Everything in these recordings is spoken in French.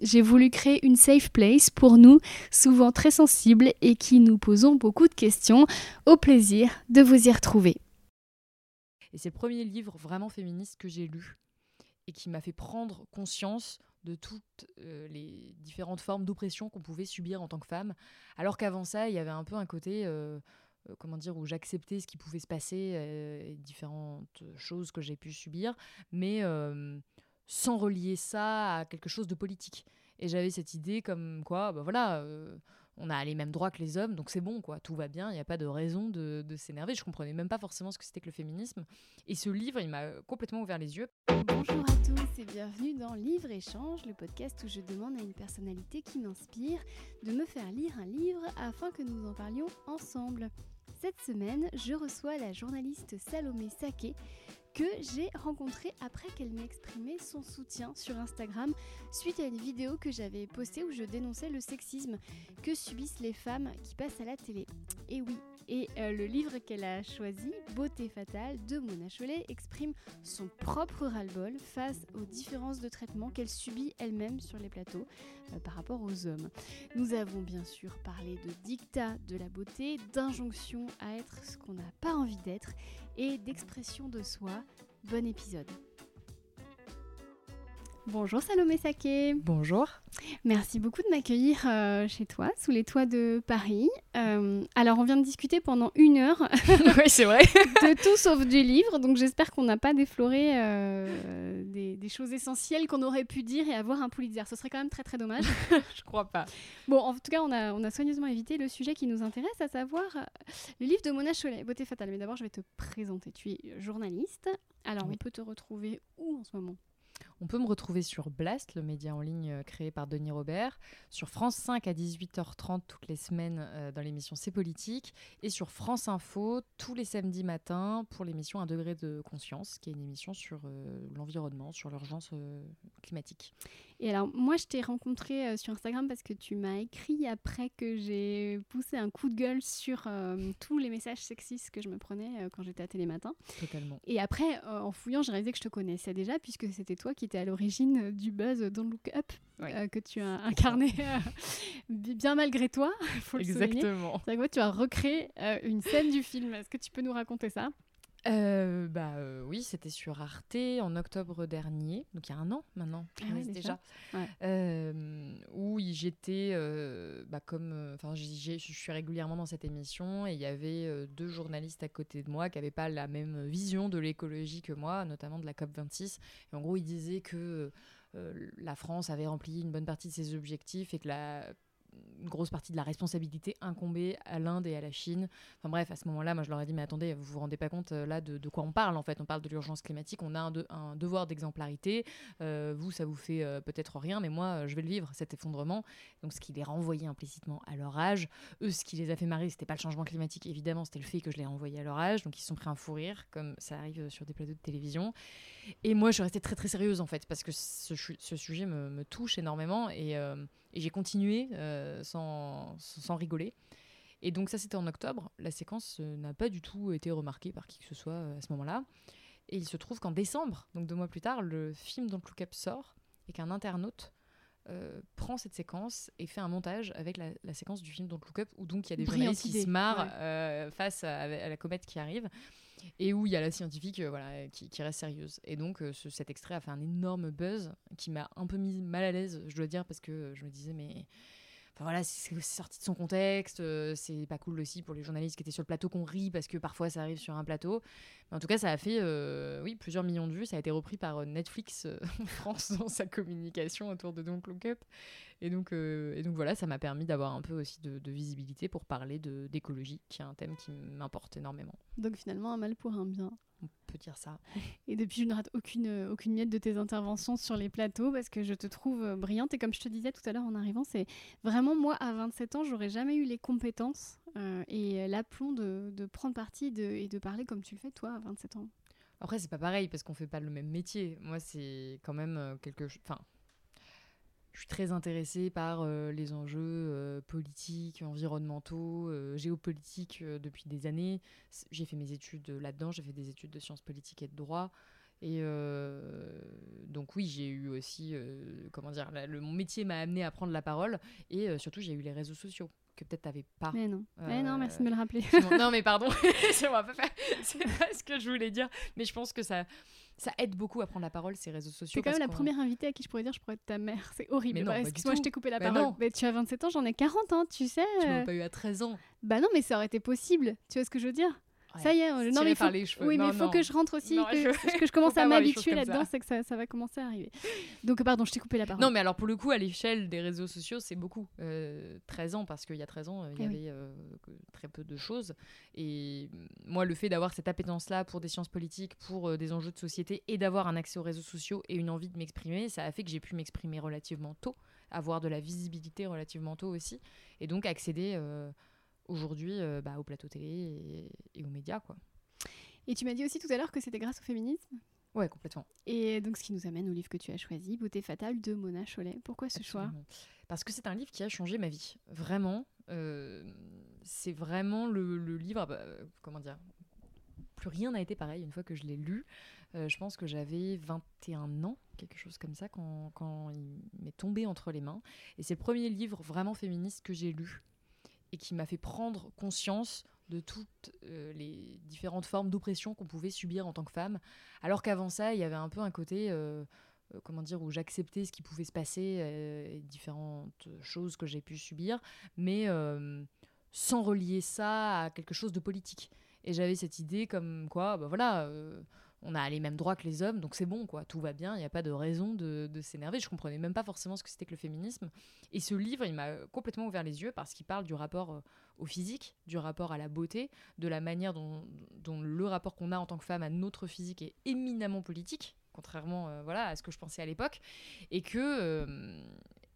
J'ai voulu créer une safe place pour nous, souvent très sensibles et qui nous posons beaucoup de questions. Au plaisir de vous y retrouver. Et c'est le premier livre vraiment féministe que j'ai lu et qui m'a fait prendre conscience de toutes euh, les différentes formes d'oppression qu'on pouvait subir en tant que femme. Alors qu'avant ça, il y avait un peu un côté, euh, euh, comment dire, où j'acceptais ce qui pouvait se passer, et différentes choses que j'ai pu subir, mais sans relier ça à quelque chose de politique. Et j'avais cette idée comme quoi, bah voilà, euh, on a les mêmes droits que les hommes, donc c'est bon, quoi, tout va bien, il n'y a pas de raison de, s'énerver. Je comprenais même pas forcément ce que c'était que le féminisme. Et ce livre, il m'a complètement ouvert les yeux. Bonjour à tous et bienvenue dans Livre Échange, le podcast où je demande à une personnalité qui m'inspire de me faire lire un livre afin que nous en parlions ensemble. Cette semaine, je reçois la journaliste Salomé Saké que j'ai rencontré après qu'elle m'ait exprimé son soutien sur Instagram suite à une vidéo que j'avais postée où je dénonçais le sexisme que subissent les femmes qui passent à la télé. Et oui, et euh, le livre qu'elle a choisi, Beauté fatale de Mona Chollet, exprime son propre ras-le-bol face aux différences de traitement qu'elle subit elle-même sur les plateaux euh, par rapport aux hommes. Nous avons bien sûr parlé de dictat de la beauté, d'injonction à être ce qu'on n'a pas envie d'être et d'expression de soi. Bon épisode. Bonjour Salomé Saké. Bonjour. Merci beaucoup de m'accueillir euh, chez toi, sous les toits de Paris. Euh, alors, on vient de discuter pendant une heure. oui, c'est vrai. de tout sauf du livre. Donc, j'espère qu'on n'a pas défloré euh, des, choses essentielles qu'on aurait pu dire et avoir un Pulitzer. Ce serait quand même très, très dommage. Je crois pas. Bon, en tout cas, on a, on a soigneusement évité le sujet qui nous intéresse, à savoir le livre de Mona Chollet, Beauté fatale. Mais d'abord, je vais te présenter. Tu es journaliste. Alors, on peut te retrouver où en ce moment? On peut me retrouver sur Blast, le média en ligne euh, créé par Denis Robert, sur France 5 à 18h30 toutes les semaines euh, dans l'émission C'est politique, et sur France Info tous les samedis matins pour l'émission Un degré de conscience, qui est une émission sur euh, l'environnement, sur l'urgence climatique. Et alors, moi, je t'ai rencontré sur Instagram parce que tu m'as écrit après que j'ai poussé un coup de gueule sur tous les messages sexistes que je me prenais quand j'étais à Télématin. Totalement. Et après, en fouillant, j'ai réalisé que je te connaissais déjà puisque c'était toi qui étais à l'origine du buzz Don't Look Up euh, que tu as incarné euh, bien malgré toi. Faut Exactement. C'est que tu as recréé euh, une scène du film. Est-ce que tu peux nous raconter ça? Euh, bah euh, oui, c'était sur Arte en octobre dernier, donc il y a un an maintenant, ah déjà, euh, où j'étais, bah, comme, enfin, je suis régulièrement dans cette émission et il y avait deux journalistes à côté de moi qui n'avaient pas la même vision de l'écologie que moi, notamment de la COP 26. Et en gros, ils disaient que la France avait rempli une bonne partie de ses objectifs et que la une grosse partie de la responsabilité incombée à l'Inde et à la Chine. Enfin bref, à ce moment-là, moi je leur ai dit, mais attendez, vous vous rendez pas compte euh, là de, quoi on parle en fait On parle de l'urgence climatique, on a un, devoir d'exemplarité. Euh, vous, ça vous fait euh, peut-être rien, mais moi, je vais le vivre, cet effondrement. Donc ce qui les renvoyait implicitement à leur âge. Eux, ce qui les a fait marrer, c'était pas le changement climatique, évidemment, c'était le fait que je les renvoyais à leur âge. Donc ils se sont pris un fou rire, comme ça arrive sur des plateaux de télévision. Et moi, je restée très très sérieuse en fait, parce que ce, sujet me, touche énormément et, euh, j'ai continué euh, sans, sans, rigoler. Et donc ça, c'était en octobre. La séquence euh, n'a pas du tout été remarquée par qui que ce soit à ce moment-là. Et il se trouve qu'en décembre, donc deux mois plus tard, le film Don't Look Up sort et qu'un internaute prend cette séquence et fait un montage avec la, séquence du film Don't Look Up où donc il y a des journalistes qui se marrent face à, la comète qui arrive et où il y a la scientifique euh, voilà, qui, reste sérieuse. Et donc euh, cet extrait a fait un énorme buzz qui m'a un peu mis mal à l'aise, je dois dire, parce que je me disais, mais voilà, c'est sorti de son contexte, euh, c'est pas cool aussi pour les journalistes qui étaient sur le plateau qu'on rit parce que parfois ça arrive sur un plateau. Mais en tout cas, ça a fait euh, oui, plusieurs millions de vues, ça a été repris par euh, Netflix France dans sa communication autour de Don't Look Up. Et donc, et donc voilà, ça m'a permis d'avoir un peu aussi de, de visibilité pour parler d'écologie, qui est un thème qui m'importe énormément. Donc finalement, un mal pour un bien. On peut dire ça. Et depuis, je ne rate aucune, aucune miette de tes interventions sur les plateaux parce que je te trouve euh, brillante. Et comme je te disais tout à l'heure en arrivant, c'est vraiment moi, à 27 ans, j'aurais jamais eu les compétences et l'aplomb de, de, prendre parti et de parler comme tu le fais toi à 27 ans Après, c'est pas pareil parce qu'on fait pas le même métier. Moi, c'est quand même quelque chose. Enfin, je suis très intéressée par euh, les enjeux euh, politiques, environnementaux, euh, géopolitiques depuis des années. J'ai fait mes études là-dedans, j'ai fait des études de sciences politiques et de droit. Et donc oui, j'ai eu aussi, comment dire, le, mon métier m'a amené à prendre la parole. Et surtout, j'ai eu les réseaux sociaux que peut-être t'avais pas. Mais non. mais non, merci de me le rappeler. non, mais pardon, c'est pas ce que je voulais dire. Mais je pense que ça, ça aide beaucoup à prendre la parole, ces réseaux sociaux. C'est quand même la première invitée à qui je pourrais dire je pourrais être ta mère. C'est horrible. Excuse-moi, je t'ai coupé la parole. Mais tu as 27 ans, j'en ai 40 ans, tu sais. Tu m'as pas eu à 13 ans. Bah non, mais ça aurait été possible. Tu vois ce que je veux dire? Ça y est, non, mais faut, oui, mais il faut que je rentre aussi, que, je... que, je commence à m'habituer là-dedans, c'est que ça, ça, va commencer à arriver. Donc, pardon, je t'ai coupé la parole. Non, mais alors pour le coup, à l'échelle des réseaux sociaux, c'est beaucoup. 13 ans, parce qu'il y a 13 ans, il y eh avait euh, très peu de choses. Et moi, le fait d'avoir cette appétence-là pour des sciences politiques, pour euh, des enjeux de société, et d'avoir un accès aux réseaux sociaux et une envie de m'exprimer, ça a fait que j'ai pu m'exprimer relativement tôt, avoir de la visibilité relativement tôt aussi, et donc accéder. Euh, aujourd'hui euh, bah, au plateau télé et, aux médias. Quoi. Et tu m'as dit aussi tout à l'heure que c'était grâce au féminisme Ouais, complètement. Et donc, ce qui nous amène au livre que tu as choisi, Beauté fatale de Mona Chollet. Pourquoi ce choix? Parce que c'est un livre qui a changé ma vie. Vraiment. Euh, c'est vraiment le, livre. Bah, comment dire Plus rien n'a été pareil une fois que je l'ai lu. Euh, je pense que j'avais 21 ans, quelque chose comme ça, quand, quand il m'est tombé entre les mains. Et c'est le premier livre vraiment féministe que j'ai lu et qui m'a fait prendre conscience de toutes euh, les différentes formes d'oppression qu'on pouvait subir en tant que femme. Alors qu'avant ça, il y avait un peu un côté, euh, euh, comment dire, où j'acceptais ce qui pouvait se passer, et différentes choses que j'ai pu subir, mais sans relier ça à quelque chose de politique. Et j'avais cette idée comme quoi, bah voilà on a les mêmes droits que les hommes, donc c'est bon, quoi, tout va bien, il n'y a pas de raison de, s'énerver. Je comprenais même pas forcément ce que c'était que le féminisme. Et ce livre, il m'a complètement ouvert les yeux parce qu'il parle du rapport euh, au physique, du rapport à la beauté, de la manière dont, le rapport qu'on a en tant que femme à notre physique est éminemment politique, contrairement euh, voilà, à ce que je pensais à l'époque, et que, euh,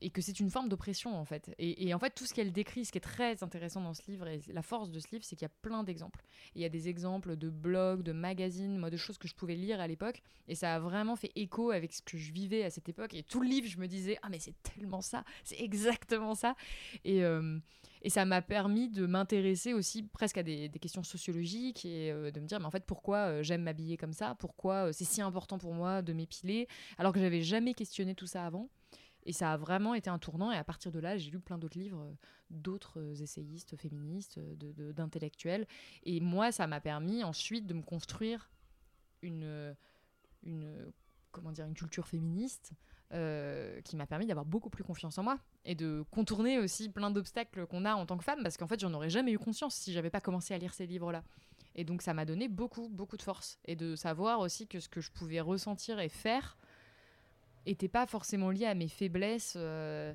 et que c'est une forme d'oppression en fait. Et, en fait, tout ce qu'elle décrit, ce qui est très intéressant dans ce livre, et la force de ce livre, c'est qu'il y a plein d'exemples. Il y a des exemples de blogs, de magazines, de choses que je pouvais lire à l'époque, et ça a vraiment fait écho avec ce que je vivais à cette époque. Et tout le livre, je me disais, ah mais c'est tellement ça, c'est exactement ça. Et, euh, et ça m'a permis de m'intéresser aussi presque à des, questions sociologiques et euh, de me dire, mais en fait, pourquoi euh, j'aime m'habiller comme ça? Pourquoi c'est si important pour moi de m'épiler? Alors que j'avais jamais questionné tout ça avant et ça a vraiment été un tournant. Et à partir de là, j'ai lu plein d'autres livres euh, d'autres euh, essayistes féministes, euh, d'intellectuels. et moi, ça m'a permis ensuite de me construire une, une, comment dire, une culture féministe qui m'a permis d'avoir beaucoup plus confiance en moi et de contourner aussi plein d'obstacles qu'on a en tant que femme parce qu'en fait, j'en aurais jamais eu conscience si j'avais pas commencé à lire ces livres-là. Et donc, ça m'a donné beaucoup, beaucoup de force et de savoir aussi que ce que je pouvais ressentir et faire était pas forcément lié à mes faiblesses, euh,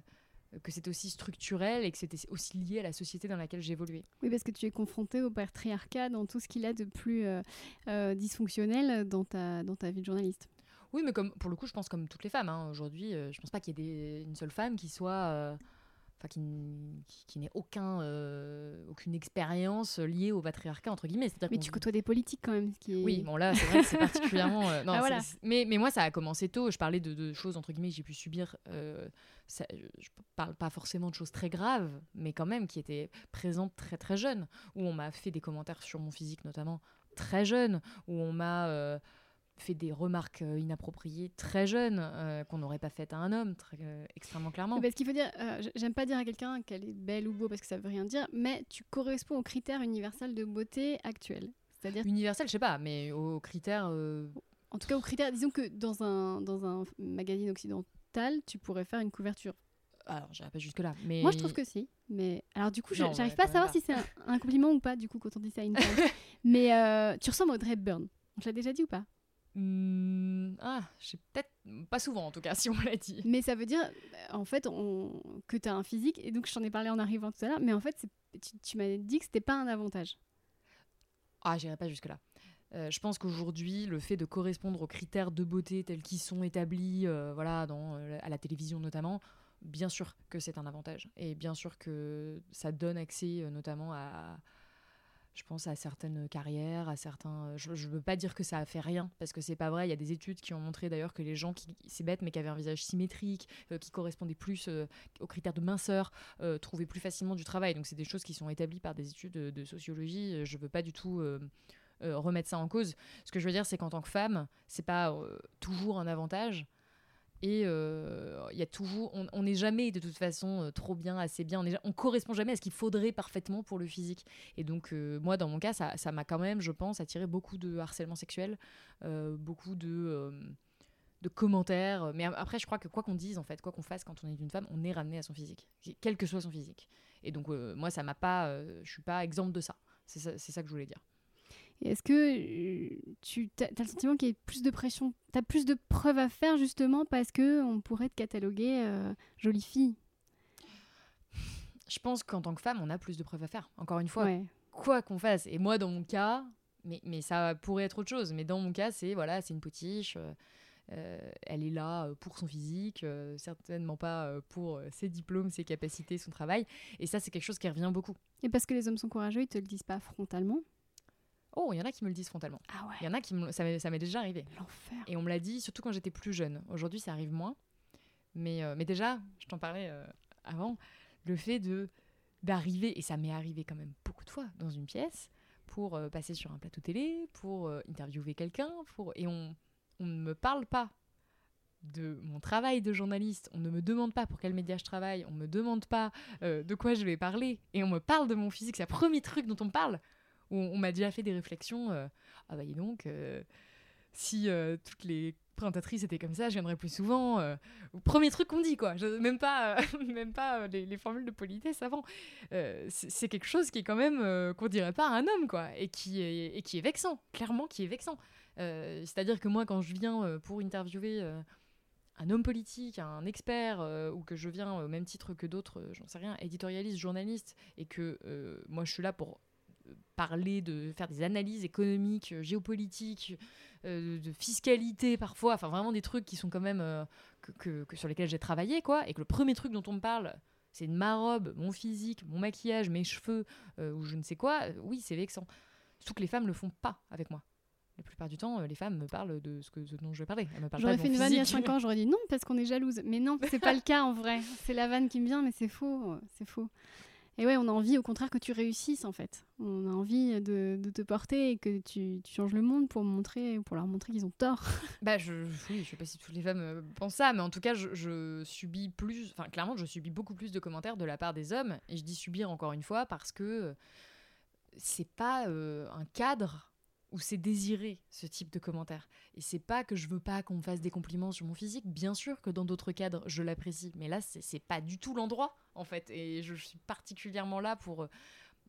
que c'était aussi structurel et que c'était aussi lié à la société dans laquelle j'évoluais. Oui, parce que tu es confronté au patriarcat dans tout ce qu'il a de plus euh, euh, dysfonctionnel dans ta, dans ta vie de journaliste. Oui, mais comme, pour le coup, je pense comme toutes les femmes. Hein, Aujourd'hui, je pense pas qu'il y ait une seule femme qui soit enfin qui, qui, n'ait aucun, euh, aucune expérience liée au patriarcat entre guillemets. Mais tu côtoies des politiques quand même. qui Oui, bon là c'est vrai que c'est particulièrement. Euh, non, ah, mais, mais moi ça a commencé tôt. Je parlais de, choses entre guillemets que j'ai pu subir. Euh, ça, je parle pas forcément de choses très graves, mais quand même qui étaient présentes très très jeune. Où on m'a fait des commentaires sur mon physique notamment très jeune. Où on m'a fait des remarques euh, inappropriées très jeune, euh, qu'on n'aurait pas faites à un homme, très, euh, extrêmement clairement. Parce qu'il faut dire, j'aime pas dire à quelqu'un qu'elle est belle ou beau parce que ça veut rien dire, mais tu corresponds aux critères universels de beauté actuels. C'est-à-dire universel, je sais pas, mais aux critères. En tout cas, aux critères, disons que dans un dans un magazine occidental, tu pourrais faire une couverture. Alors, j'irai pas jusque là, mais moi je trouve que si. Mais alors du coup, j'arrive pas à savoir si c'est un, compliment ou pas du coup quand on dit ça à une femme. mais tu ressembles à Audrey Hepburn. On te l'a déjà dit ou pas? Hmm, ah, je peut-être pas souvent en tout cas, si on l'a dit. Mais ça veut dire, en fait, on... que tu as un physique, et donc je t'en ai parlé en arrivant tout à l'heure, mais en fait, tu, m'as dit que c'était pas un avantage. Ah, j'irai pas jusque-là. Euh, je pense qu'aujourd'hui, le fait de correspondre aux critères de beauté tels qu'ils sont établis, euh, voilà, dans, euh, à la télévision notamment, bien sûr que c'est un avantage. Et bien sûr que ça donne accès notamment à, je pense, à certaines carrières, à certains. Je ne veux pas dire que ça a fait rien, parce que c'est pas vrai. Il y a des études qui ont montré d'ailleurs que les gens qui, c'est bête, mais qui avaient un visage symétrique, euh, qui correspondaient plus euh, aux critères de minceur, trouvaient plus facilement du travail. Donc c'est des choses qui sont établies par des études de, de sociologie. Je veux pas du tout. remettre ça en cause. Ce que je veux dire, c'est qu'en tant que femme, c'est pas toujours un avantage. Et euh, il y a toujours, on n'est jamais de toute façon euh, trop bien, assez bien. On, est, on correspond jamais à ce qu'il faudrait parfaitement pour le physique. Et donc, euh, moi, dans mon cas, ça m'a quand même, je pense, attiré beaucoup de harcèlement sexuel, beaucoup de, commentaires. Mais après, je crois que quoi qu'on dise, en fait, quoi qu'on fasse quand on est une femme, on est ramené à son physique, quel que soit son physique. Et donc, moi, ça m'a pas, je suis pas exemple de ça. C'est ça que je voulais dire. Est-ce que euh, tu as, le sentiment qu'il y a plus de pression Tu as plus de preuves à faire justement parce que on pourrait te cataloguer euh, jolie fille? Je pense qu'en tant que femme, on a plus de preuves à faire. Encore une fois, quoi qu'on fasse. Et moi, dans mon cas, mais, mais ça pourrait être autre chose. Mais dans mon cas, c'est voilà, c'est une potiche. Euh, elle est là pour son physique, certainement pas pour ses diplômes, ses capacités, son travail. Et ça, c'est quelque chose qui revient beaucoup. Et parce que les hommes sont courageux, ils te le disent pas frontalement Oh, il y en a qui me le disent frontalement. Ah il y en a qui me... ça m'est déjà arrivé. L'enfer. Et on me l'a dit surtout quand j'étais plus jeune. Aujourd'hui, ça arrive moins. Mais, euh, mais déjà, je t'en parlais euh, avant, le fait de d'arriver, et ça m'est arrivé quand même beaucoup de fois, dans une pièce, pour euh, passer sur un plateau télé, pour interviewer quelqu'un, pour... et on, on ne me parle pas de mon travail de journaliste, on ne me demande pas pour quel média je travaille, on ne me demande pas de quoi je vais parler, et on me parle de mon physique, c'est le premier truc dont on me parle on, m'a déjà fait des réflexions. Euh, ah bah dis donc, euh, si euh, toutes les présentatrices étaient comme ça, je viendrais plus souvent. premier truc qu'on dit, quoi. même pas, même pas les, formules de politesse avant. c'est quelque chose qui est quand même qu'on dirait pas à un homme, quoi, et qui est, et qui est vexant, clairement, qui est vexant. C'est-à-dire que moi, quand je viens pour interviewer un homme politique, un expert, ou que je viens au même titre que d'autres, j'en sais rien, éditorialiste, journaliste, et que moi je suis là pour parler, de faire des analyses économiques, euh, géopolitiques, euh, de fiscalité parfois, enfin vraiment des trucs qui sont quand même euh, que, sur lesquels j'ai travaillé quoi, et que le premier truc dont on me parle, c'est de ma robe, mon physique, mon maquillage, mes cheveux ou je ne sais quoi, oui c'est vexant. Surtout que les femmes le font pas avec moi. La plupart du temps, les femmes me parlent de ce, que, dont je vais parler. J'aurais fait une vanne il y a 5 ans, j'aurais dit non parce qu'on est jalouse. Mais non, c'est pas le cas en vrai. C'est la vanne qui me vient, mais c'est faux. C'est faux. Et ouais, on a envie au contraire que tu réussisses en fait. On a envie de, te porter et que tu, changes le monde pour montrer, pour leur montrer qu'ils ont tort. bah je, oui, je sais pas si toutes les femmes euh, pensent ça, mais en tout cas, je, subis plus, enfin clairement, je subis beaucoup plus de commentaires de la part des hommes. Et je dis subir encore une fois parce que c'est pas euh, un cadre où c'est désiré ce type de commentaire. Et c'est pas que je veux pas qu'on me fasse des compliments sur mon physique, bien sûr que dans d'autres cadres je l'apprécie, mais là c'est pas du tout l'endroit en fait. Et je suis particulièrement là pour. Euh,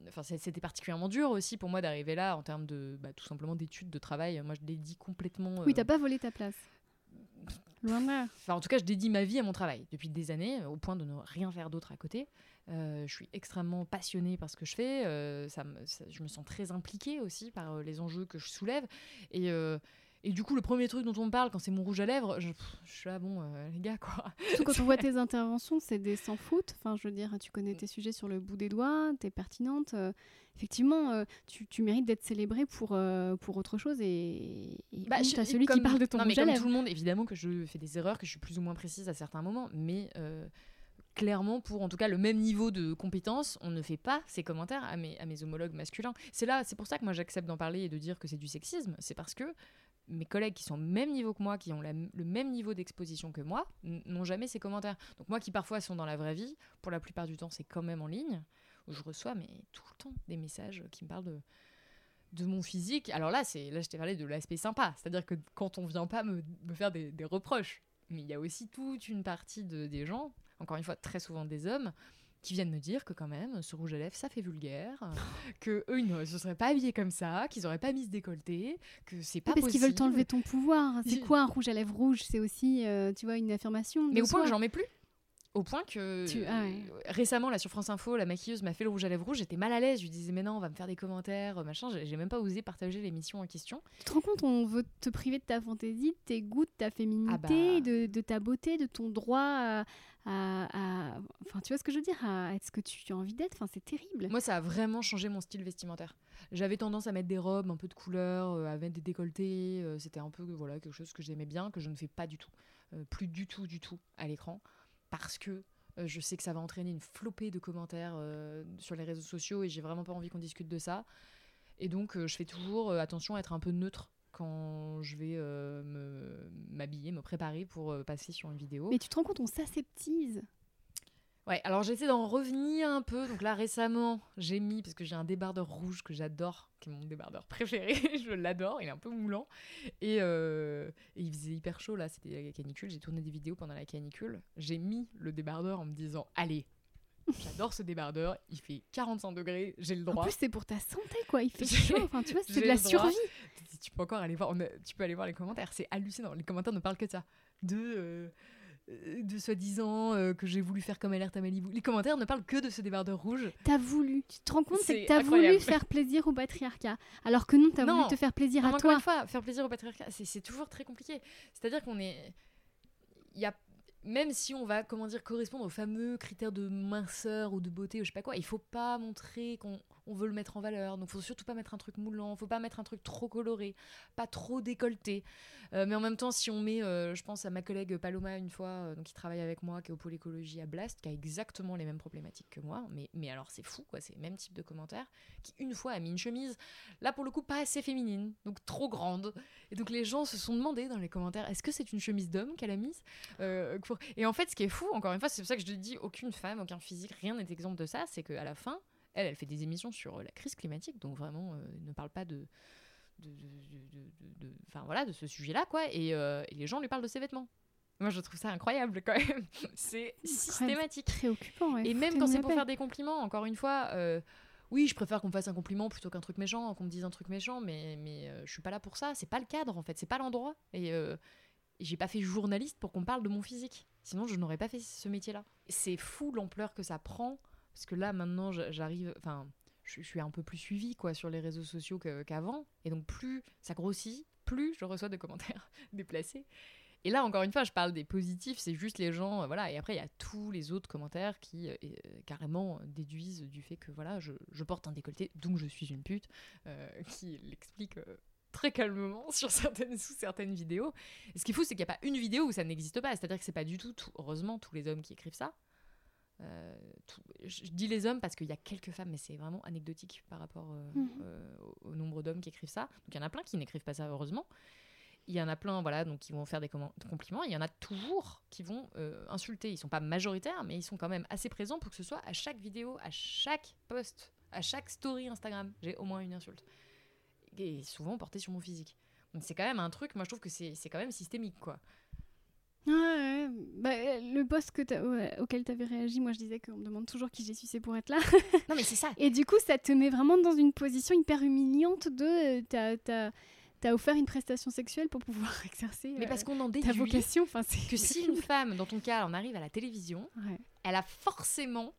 enfin, c'était particulièrement dur aussi pour moi d'arriver là en termes de bah, tout simplement d'études, de travail. Moi je dédie complètement. Oui, t'as euh, pas volé ta place. Loin Enfin, en tout cas, je dédie ma vie à mon travail depuis des années, au point de ne rien faire d'autre à côté. Euh, je suis extrêmement passionnée par ce que je fais. Euh, ça, je me sens très impliquée aussi par euh, les enjeux que je soulève. Et, et du coup, le premier truc dont on me parle quand c'est mon rouge à lèvres, je, suis là, bon, les gars, quoi. quand on voit tes interventions, c'est des sans foot. Enfin, je veux dire, tu connais tes sujets sur le bout des doigts, t'es pertinente. effectivement, tu, tu, mérites d'être célébrée pour, pour autre chose. Et, et bah, je, celui qui parle de ton non, rouge mais comme tout le monde, évidemment que je fais des erreurs, que je suis plus ou moins précise à certains moments. Mais clairement, pour en tout cas le même niveau de compétence, on ne fait pas ces commentaires à mes, homologues masculins. C'est là, c'est pour ça que moi j'accepte d'en parler et de dire que c'est du sexisme. C'est parce que mes collègues qui sont au même niveau que moi, qui ont le même niveau d'exposition que moi, n'ont jamais ces commentaires. Donc moi qui parfois sont dans la vraie vie, pour la plupart du temps c'est quand même en ligne, où je reçois mais tout le temps des messages qui me parlent de mon physique. Alors là, c'est là je t'ai parlé de l'aspect sympa, c'est-à-dire que quand on vient pas me, me faire des, des, reproches, mais il y a aussi toute une partie de, des gens encore une fois très souvent des hommes, qui viennent me dire que quand même ce rouge à lèvres ça fait vulgaire, que eux ils ne se seraient pas habillés comme ça, qu'ils auraient pas mis ce décolleté, que c'est pas parce possible. Parce qu'ils veulent t'enlever ton pouvoir. C'est quoi un rouge à lèvres rouge? C'est aussi, euh, tu vois, une affirmation. Mais au point que j'en mets plus. Au point que Tu- ah ouais. euh, récemment, là sur France Info, la maquilleuse m'a fait le rouge à lèvres rouge. J'étais mal à l'aise. Je lui disais, mais non, on va me faire des commentaires, machin. J'ai même pas osé partager l'émission en question. Tu te rends compte, on veut te priver de ta fantaisie, de tes goûts, de ta féminité, Ah bah. de, de ta beauté, de ton droit à, à- à- Enfin, tu vois ce que je veux dire À être ce que tu as envie d'être. Enfin, c'est terrible. Moi, ça a vraiment changé mon style vestimentaire. J'avais tendance à mettre des robes, un peu de couleur, euh, à mettre des décolletés. euh, C'était un peu voilà quelque chose que j'aimais bien, que je ne fais pas du tout, Euh, plus du tout, du tout à l'écran, parce que euh, je sais que ça va entraîner une flopée de commentaires euh, sur les réseaux sociaux et j'ai vraiment pas envie qu'on discute de ça. Et donc, euh, je fais toujours attention à être un peu neutre quand je vais m'habiller, me préparer pour passer sur une vidéo. Mais tu te rends compte, on s'aseptise. Ouais, alors j'essaie d'en revenir un peu. Donc là, récemment, j'ai mis, parce que j'ai un débardeur rouge que j'adore, qui est mon débardeur préféré, je l'adore, il est un peu moulant. Et, euh, et il faisait hyper chaud là, c'était la canicule, j'ai tourné des vidéos pendant la canicule. J'ai mis le débardeur en me disant, allez, j'adore ce débardeur, il fait 45 degrés, j'ai le En droit. plus, c'est pour ta santé, quoi. Il fait chaud. Enfin, tu vois, c'est de la survie. Tu peux encore aller voir, on a- tu peux aller voir les commentaires, c'est hallucinant. Les commentaires ne parlent que de ça. De, euh, de soi-disant euh, que j'ai voulu faire comme alerte à Malibu. Les commentaires ne parlent que de ce débardeur rouge. T'as voulu. Tu te rends compte, c'est que t'as voulu faire plaisir au patriarcat. Alors que non, t'as Non. voulu te faire plaisir à toi. Encore une fois, faire plaisir au patriarcat, c'est c'est toujours très compliqué. C'est-à-dire qu'on est. Il y a. Même si on va, comment dire, correspondre aux fameux critères de minceur ou de beauté ou je sais pas quoi, il faut pas montrer qu'on on veut le mettre en valeur. Donc, faut surtout pas mettre un truc moulant, faut pas mettre un truc trop coloré, pas trop décolleté. Euh, mais en même temps, si on met, euh, je pense à ma collègue Paloma une fois, euh, donc qui travaille avec moi, qui est au pôle écologie à Blast, qui a exactement les mêmes problématiques que moi, mais, mais alors c'est fou, quoi, c'est le même type de commentaire, qui une fois a mis une chemise, là pour le coup pas assez féminine, donc trop grande. Et donc les gens se sont demandé dans les commentaires, est-ce que c'est une chemise d'homme qu'elle a mise? Et en fait, ce qui est fou, encore une fois, c'est pour ça que je dis, aucune femme, aucun physique, rien n'est exemple de ça, c'est qu'à la fin, elle, elle fait des émissions sur euh, la crise climatique, donc vraiment, euh, elle ne parle pas de de, voilà, de ce sujet-là, quoi, et, euh, et les gens lui parlent de ses vêtements. Moi, je trouve ça incroyable, quand même. C'est systématique. Préoccupant, ouais. Et même quand c'est pour faire des compliments, encore une fois, euh, oui, je préfère qu'on me fasse un compliment plutôt qu'un truc méchant, qu'on me dise un truc méchant, mais, mais euh, je suis pas là pour ça. C'est pas le cadre, en fait, c'est pas l'endroit. Et euh, j'ai pas fait journaliste pour qu'on parle de mon physique. Sinon, je n'aurais pas fait ce métier-là. C'est fou l'ampleur que ça prend, parce que là, maintenant, j'arrive. Enfin, je, suis un peu plus suivie, quoi, sur les réseaux sociaux qu'avant. et donc, plus ça grossit, plus je reçois de commentaires déplacés. Et là, encore une fois, je parle des positifs, c'est juste les gens, euh, voilà. Et après, il y a tous les autres commentaires qui euh, euh, carrément déduisent du fait que voilà, je, porte un décolleté, donc je suis une pute, qui l'explique très calmement sur certaines, sous certaines vidéos. Et ce qui est fou, c'est qu'il n'y a pas une vidéo où ça n'existe pas. C'est-à-dire que c'est pas du tout- heureusement, tous les hommes qui écrivent ça. Euh, tout- je je dis les hommes parce qu'il y a quelques femmes, mais c'est vraiment anecdotique par rapport euh, Mhm. euh, au, au nombre d'hommes qui écrivent ça. Donc il y en a plein qui n'écrivent pas ça, heureusement. Il y en a plein, voilà, donc qui vont faire des compliments. Il y en a toujours qui vont euh, insulter. Ils sont pas majoritaires, mais ils sont quand même assez présents pour que ce soit à chaque vidéo, à chaque post, à chaque story Instagram, j'ai au moins une insulte. Et souvent portée sur mon physique. Donc c'est quand même un truc, moi je trouve que c'est c'est quand même systémique, quoi. Ouais, ouais. Bah, euh, le post que t'as- ouais, auquel tu avais réagi, moi je disais qu'on me demande toujours qui j'ai sucé pour être là. Non mais c'est ça. Et du coup, ça te met vraiment dans une position hyper humiliante de. euh, T'as, t'as, t'as offert une prestation sexuelle pour pouvoir exercer Mais euh, parce qu'on en ta déduit vocation. Enfin, c'est que si une femme, dans ton cas, en arrive à la télévision, Ouais, elle a forcément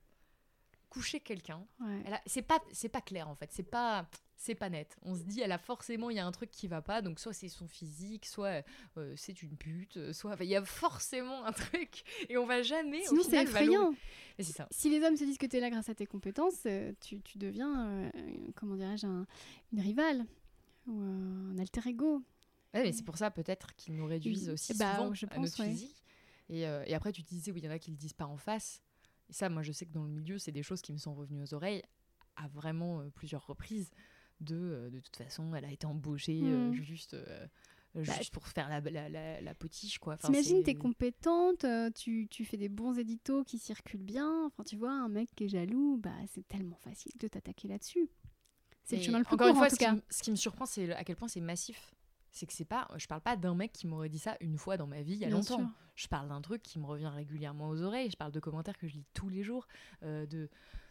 couché quelqu'un. ouais. Elle a- C'est pas, c'est pas clair en fait. C'est pas, c'est pas net. On se dit, elle a forcément, il y a un truc qui va pas. Donc soit c'est son physique, soit euh, c'est une pute, euh, soit il y a forcément un truc. Et on va jamais. Sinon, c'est effrayant. Ça. Si les hommes se disent que tu es là grâce à tes compétences, euh, tu, tu deviens, euh, comment dirais-je, un- une rivale ou un alter ego. Ouais, mais c'est pour ça peut-être qu'ils nous réduisent aussi Bah, souvent je à notre ouais. physique. Et, euh, et après, tu disais, oui, il y en a qui le disent pas en face. Et ça, moi, je sais que dans le milieu, c'est des choses qui me sont revenues aux oreilles à vraiment plusieurs reprises. De, euh, de toute façon, elle a été embauchée euh, Mm. juste, euh, juste pour faire la, la, la, la potiche, quoi. Enfin, T'imagines, t'es compétente, tu, tu fais des bons éditos qui circulent bien. Enfin, tu vois, un mec qui est jaloux, bah, c'est tellement facile de t'attaquer là-dessus. C'est le chemin le plus encore court, une fois, en tout ce qui, cas. me- ce qui me surprend, c'est à quel point c'est massif. C'est que c'est pas, je parle pas d'un mec qui m'aurait dit ça une fois dans ma vie il y a Bien longtemps. sûr. Je parle d'un truc qui me revient régulièrement aux oreilles. Je parle de commentaires que je lis tous les jours, euh, de,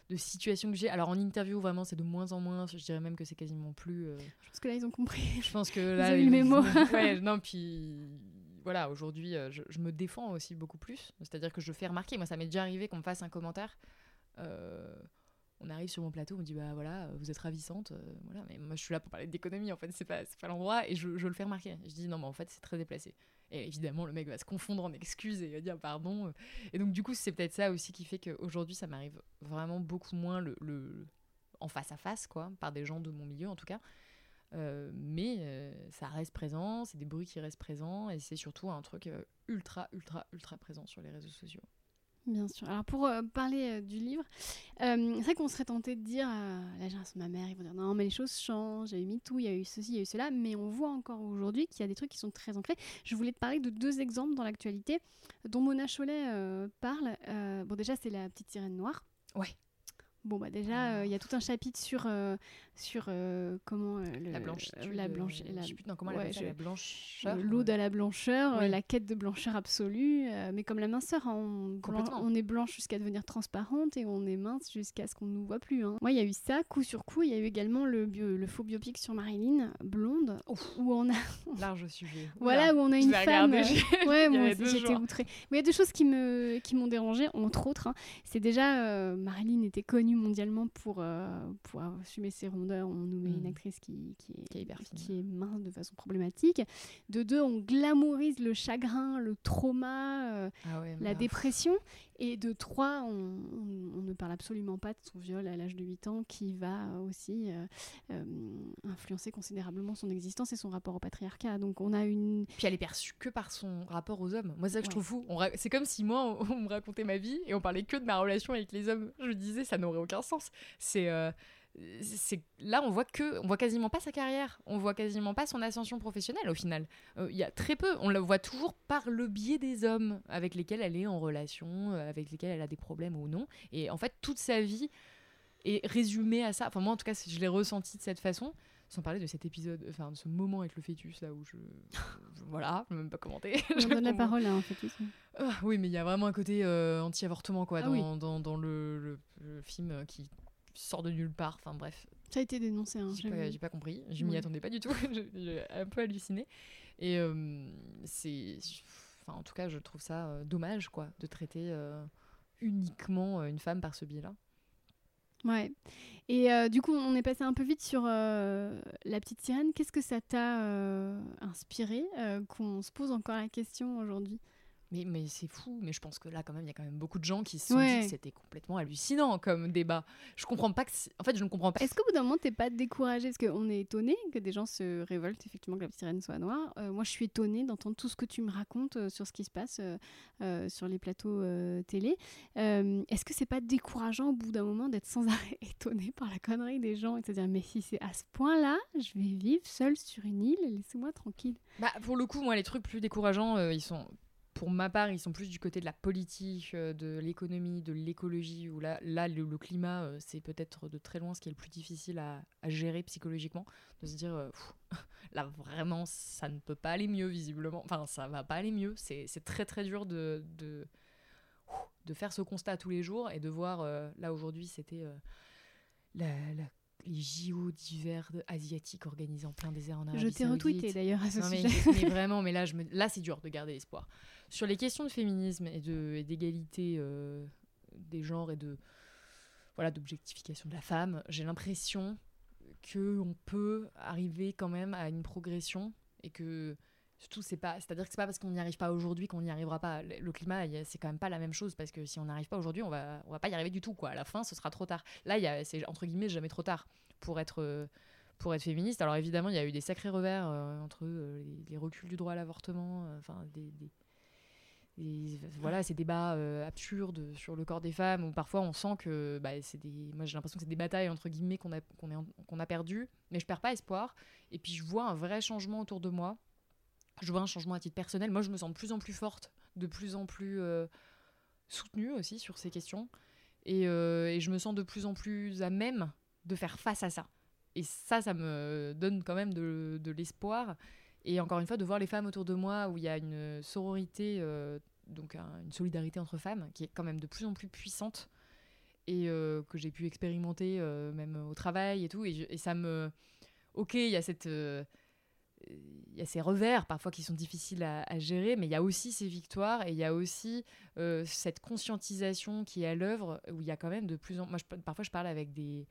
de situations que j'ai. Alors en interview, vraiment, c'est de moins en moins. Je dirais même que c'est quasiment plus. euh, Je pense que là, ils ont compris. Je pense que Ils là, ont eu mémo. ouais, non, puis voilà, aujourd'hui, euh, je, je me défends aussi beaucoup plus. C'est-à-dire que je fais remarquer. Moi, ça m'est déjà arrivé qu'on me fasse un commentaire. euh, on arrive sur mon plateau, on me dit bah voilà, vous êtes ravissante, euh, voilà. Mais moi, je suis là pour parler d'économie. En fait, c'est pas, pas l'endroit. Et je, le fais remarquer. Je dis non, mais en fait, c'est très déplacé. Et évidemment, le mec va se confondre en excuses et va dire pardon. Et donc, du coup, c'est peut-être ça aussi qui fait qu'aujourd'hui, ça m'arrive vraiment beaucoup moins le, en face à face, quoi, par des gens de mon milieu en tout cas. Euh, mais euh, ça reste présent, c'est des bruits qui restent présents et c'est surtout un truc ultra, ultra, ultra présent sur les réseaux sociaux. Bien sûr. Alors pour euh, parler euh, du livre, euh, c'est vrai qu'on serait tenté de dire la génération de ma mère, ils vont dire non mais les choses changent, il y a eu MeToo, il y a eu ceci, il y a eu cela, mais on voit encore aujourd'hui qu'il y a des trucs qui sont très ancrés. Je voulais te parler de deux exemples dans l'actualité dont Mona Chollet parle. Bon déjà c'est la petite sirène noire. Ouais. Bon bah déjà euh, il y a tout un chapitre sur sur euh, comment euh, le- La blanche, euh, la blanche, la- je sais plus comment ouais, je- la blancheur? l'ode à la blancheur, la quête de blancheur absolue, mais comme la minceur, hein, on, blan- on est blanche jusqu'à devenir transparente et on est mince jusqu'à ce qu'on ne nous voit plus. hein. Moi, il y a eu ça, coup sur coup. Il y a eu également le, bio- le faux biopic sur Marilyn, blonde, où on a, Large sujet. voilà, où on a une femme. Ouais, moi j'étais outrée. Mais il y a deux choses qui me qui m'ont dérangée, entre autres. hein. C'est déjà, Marilyn était connue mondialement pour, pour assumer ses On nous met une Mm. actrice qui, qui, est, Qui est hyper fine. qui est mince de façon problématique. De deux, on glamourise le chagrin, le trauma, euh, Ah ouais, la dépression. Et de trois, on, on- on ne parle absolument pas de son viol à l'âge de 8 ans qui va aussi euh, euh, influencer considérablement son existence et son rapport au patriarcat. Donc on a une... Puis elle est perçue que par son rapport aux hommes. Moi, c'est ça que je trouve fou. Ra- C'est comme si moi, on, on me racontait ma vie et on parlait que de ma relation avec les hommes. Je disais, ça n'aurait aucun sens. C'est. C'est là on voit que on voit quasiment pas sa carrière. On voit quasiment pas son ascension professionnelle au final. Euh, il y a très peu. On la voit toujours par le biais des hommes avec lesquels elle est en relation euh, avec lesquels elle a des problèmes ou non. Et en fait toute sa vie est résumée à ça. Enfin moi en tout cas je l'ai ressenti de cette façon. Sans parler de cet épisode enfin de ce moment avec le fœtus là où je, je- voilà je vais même pas commenter. On Je donne la parole à un fœtus. Ah, oui, mais il y a vraiment un côté euh, anti-avortement quoi Ah dans, oui. dans, dans le, le- le film qui sort de nulle part. Enfin bref, Ça a été dénoncé. Hein, j'ai pas, j'ai pas compris. Je m'y Ouais. attendais pas du tout. J'ai- un peu halluciné. Et euh, c'est, enfin en tout cas, je trouve ça euh, dommage quoi de traiter euh, uniquement une femme par ce biais-là. Ouais. Et euh, du coup, on est passé un peu vite sur euh, la petite sirène. Qu'est-ce que ça t'a euh, inspiré qu'on se pose encore la question aujourd'hui? Mais, mais c'est fou, mais je pense que là, quand même, il y a quand même beaucoup de gens qui se sont Ouais. dit que c'était complètement hallucinant comme débat. Je comprends pas que. En fait, je ne comprends pas. Est-ce qu'au bout d'un moment, t'es pas découragé? Parce qu'on est étonné que des gens se révoltent effectivement que la petite sirène soit noire. Euh, moi, je suis étonnée d'entendre tout ce que tu me racontes euh, sur ce qui se passe euh, sur les plateaux télé. Est-ce que c'est pas décourageant au bout d'un moment d'être sans arrêt étonné par la connerie des gens et de se dire mais si c'est à ce point-là, je vais vivre seule sur une île, laissez-moi tranquille. Bah, pour le coup, moi, les trucs plus décourageants, ils sont, pour ma part, ils sont plus du côté de la politique, euh, de l'économie, de l'écologie, où là, là le, climat, euh, c'est peut-être de très loin ce qui est le plus difficile à, gérer psychologiquement, de se dire, euh, là, vraiment, ça ne peut pas aller mieux, visiblement. Enfin, ça va pas aller mieux. C'est très, très dur de, de, de faire ce constat tous les jours et de voir, là, aujourd'hui, c'était la- les JO d'hiver de- asiatiques organisés en plein désert en Arabie je t'ai retweeté d'ailleurs à ce Non, mais, sujet. mais vraiment, mais là, je me... là c'est dur de garder espoir. Sur les questions de féminisme et de- d'égalité euh, des genres et de voilà d'objectification de la femme, j'ai l'impression que on peut arriver quand même à une progression et que surtout c'est pas c'est à dire que c'est pas parce qu'on n'y arrive pas aujourd'hui qu'on n'y arrivera pas le climat c'est quand même pas la même chose parce que si on n'arrive pas aujourd'hui on va on va pas y arriver du tout quoi à la fin ce sera trop tard là c'est entre guillemets jamais trop tard pour être euh, pour être féministe. Alors évidemment, il y a eu des sacrés revers euh, entre euh, les, reculs du droit à l'avortement, enfin des, des- voilà ces débats absurdes sur le corps des femmes où parfois on sent que bah, c'est des, moi j'ai l'impression que c'est des batailles entre guillemets qu'on a qu'on qu'on a perdu, mais je perds pas espoir. Et puis je vois un vrai changement autour de moi. Je vois un changement à titre personnel. Moi, je me sens de plus en plus forte, de plus en plus euh, soutenue aussi sur ces questions. Et, euh, et je me sens de plus en plus à même de faire face à ça. Et ça, ça me donne quand même de, l'espoir. Et encore une fois, de voir les femmes autour de moi où il y a une sororité, euh, donc un- une solidarité entre femmes qui est quand même de plus en plus puissante et que j'ai pu expérimenter même au travail et tout. Et ça me. Ok, il y a cette. Euh, il y a ces revers parfois qui sont difficiles à, gérer, mais il y a aussi ces victoires et il y a aussi cette conscientisation qui est à l'œuvre où il y a quand même de plus en moi parfois je parle avec des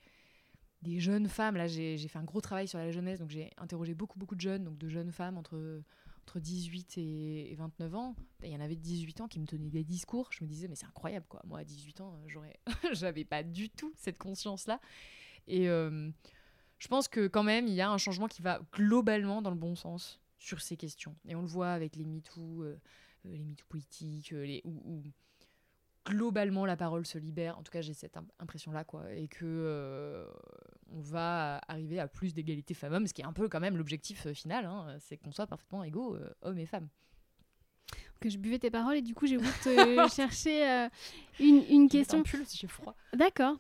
des jeunes femmes là j'ai fait un gros travail sur la jeunesse donc j'ai interrogé beaucoup beaucoup de jeunes donc de jeunes femmes entre entre 18 et 29 ans, il y en avait 18 ans qui me tenaient des discours. Je me disais, mais c'est incroyable, quoi. Moi, à 18 ans, j'aurais, j'avais pas du tout cette conscience-là. Et euh, je pense que quand même, il y a un changement qui va globalement dans le bon sens sur ces questions. Et on le voit avec les MeToo, euh, euh, les MeToo politiques, les, où, globalement la parole se libère. En tout cas, j'ai cette impression-là, quoi. Et que on va arriver à plus d'égalité femmes-hommes, ce qui est un peu quand même l'objectif euh, final, hein, c'est qu'on soit parfaitement égaux, euh, hommes et femmes. Que je buvais tes paroles et du coup j'ai voulu te chercher euh, une, une question. j'ai froid. D'accord.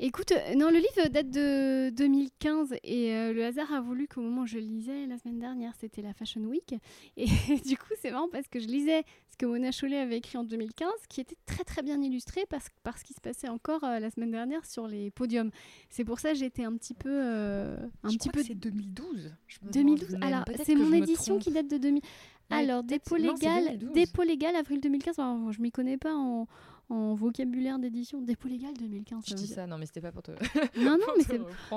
Écoute, euh, non, le livre date de 2015 et euh, le hasard a voulu qu'au moment où je le lisais la semaine dernière, c'était la Fashion Week. Et du coup, c'est marrant parce que je lisais ce que Mona Chollet avait écrit en 2015, qui était très très bien illustré parce, parce qu'il se passait encore euh, la semaine dernière sur les podiums. C'est pour ça que j'étais un petit peu. un je petit peu. C'est 2012. 2012. Alors, c'est mon édition qui date de 2000. Alors, dépôt légal, dépôt légal, avril 2015. Je je m'y connais pas en en vocabulaire d'édition. Dépôt légal 2015. Je dis ça, non, mais c'était pas pour te. non, non, mais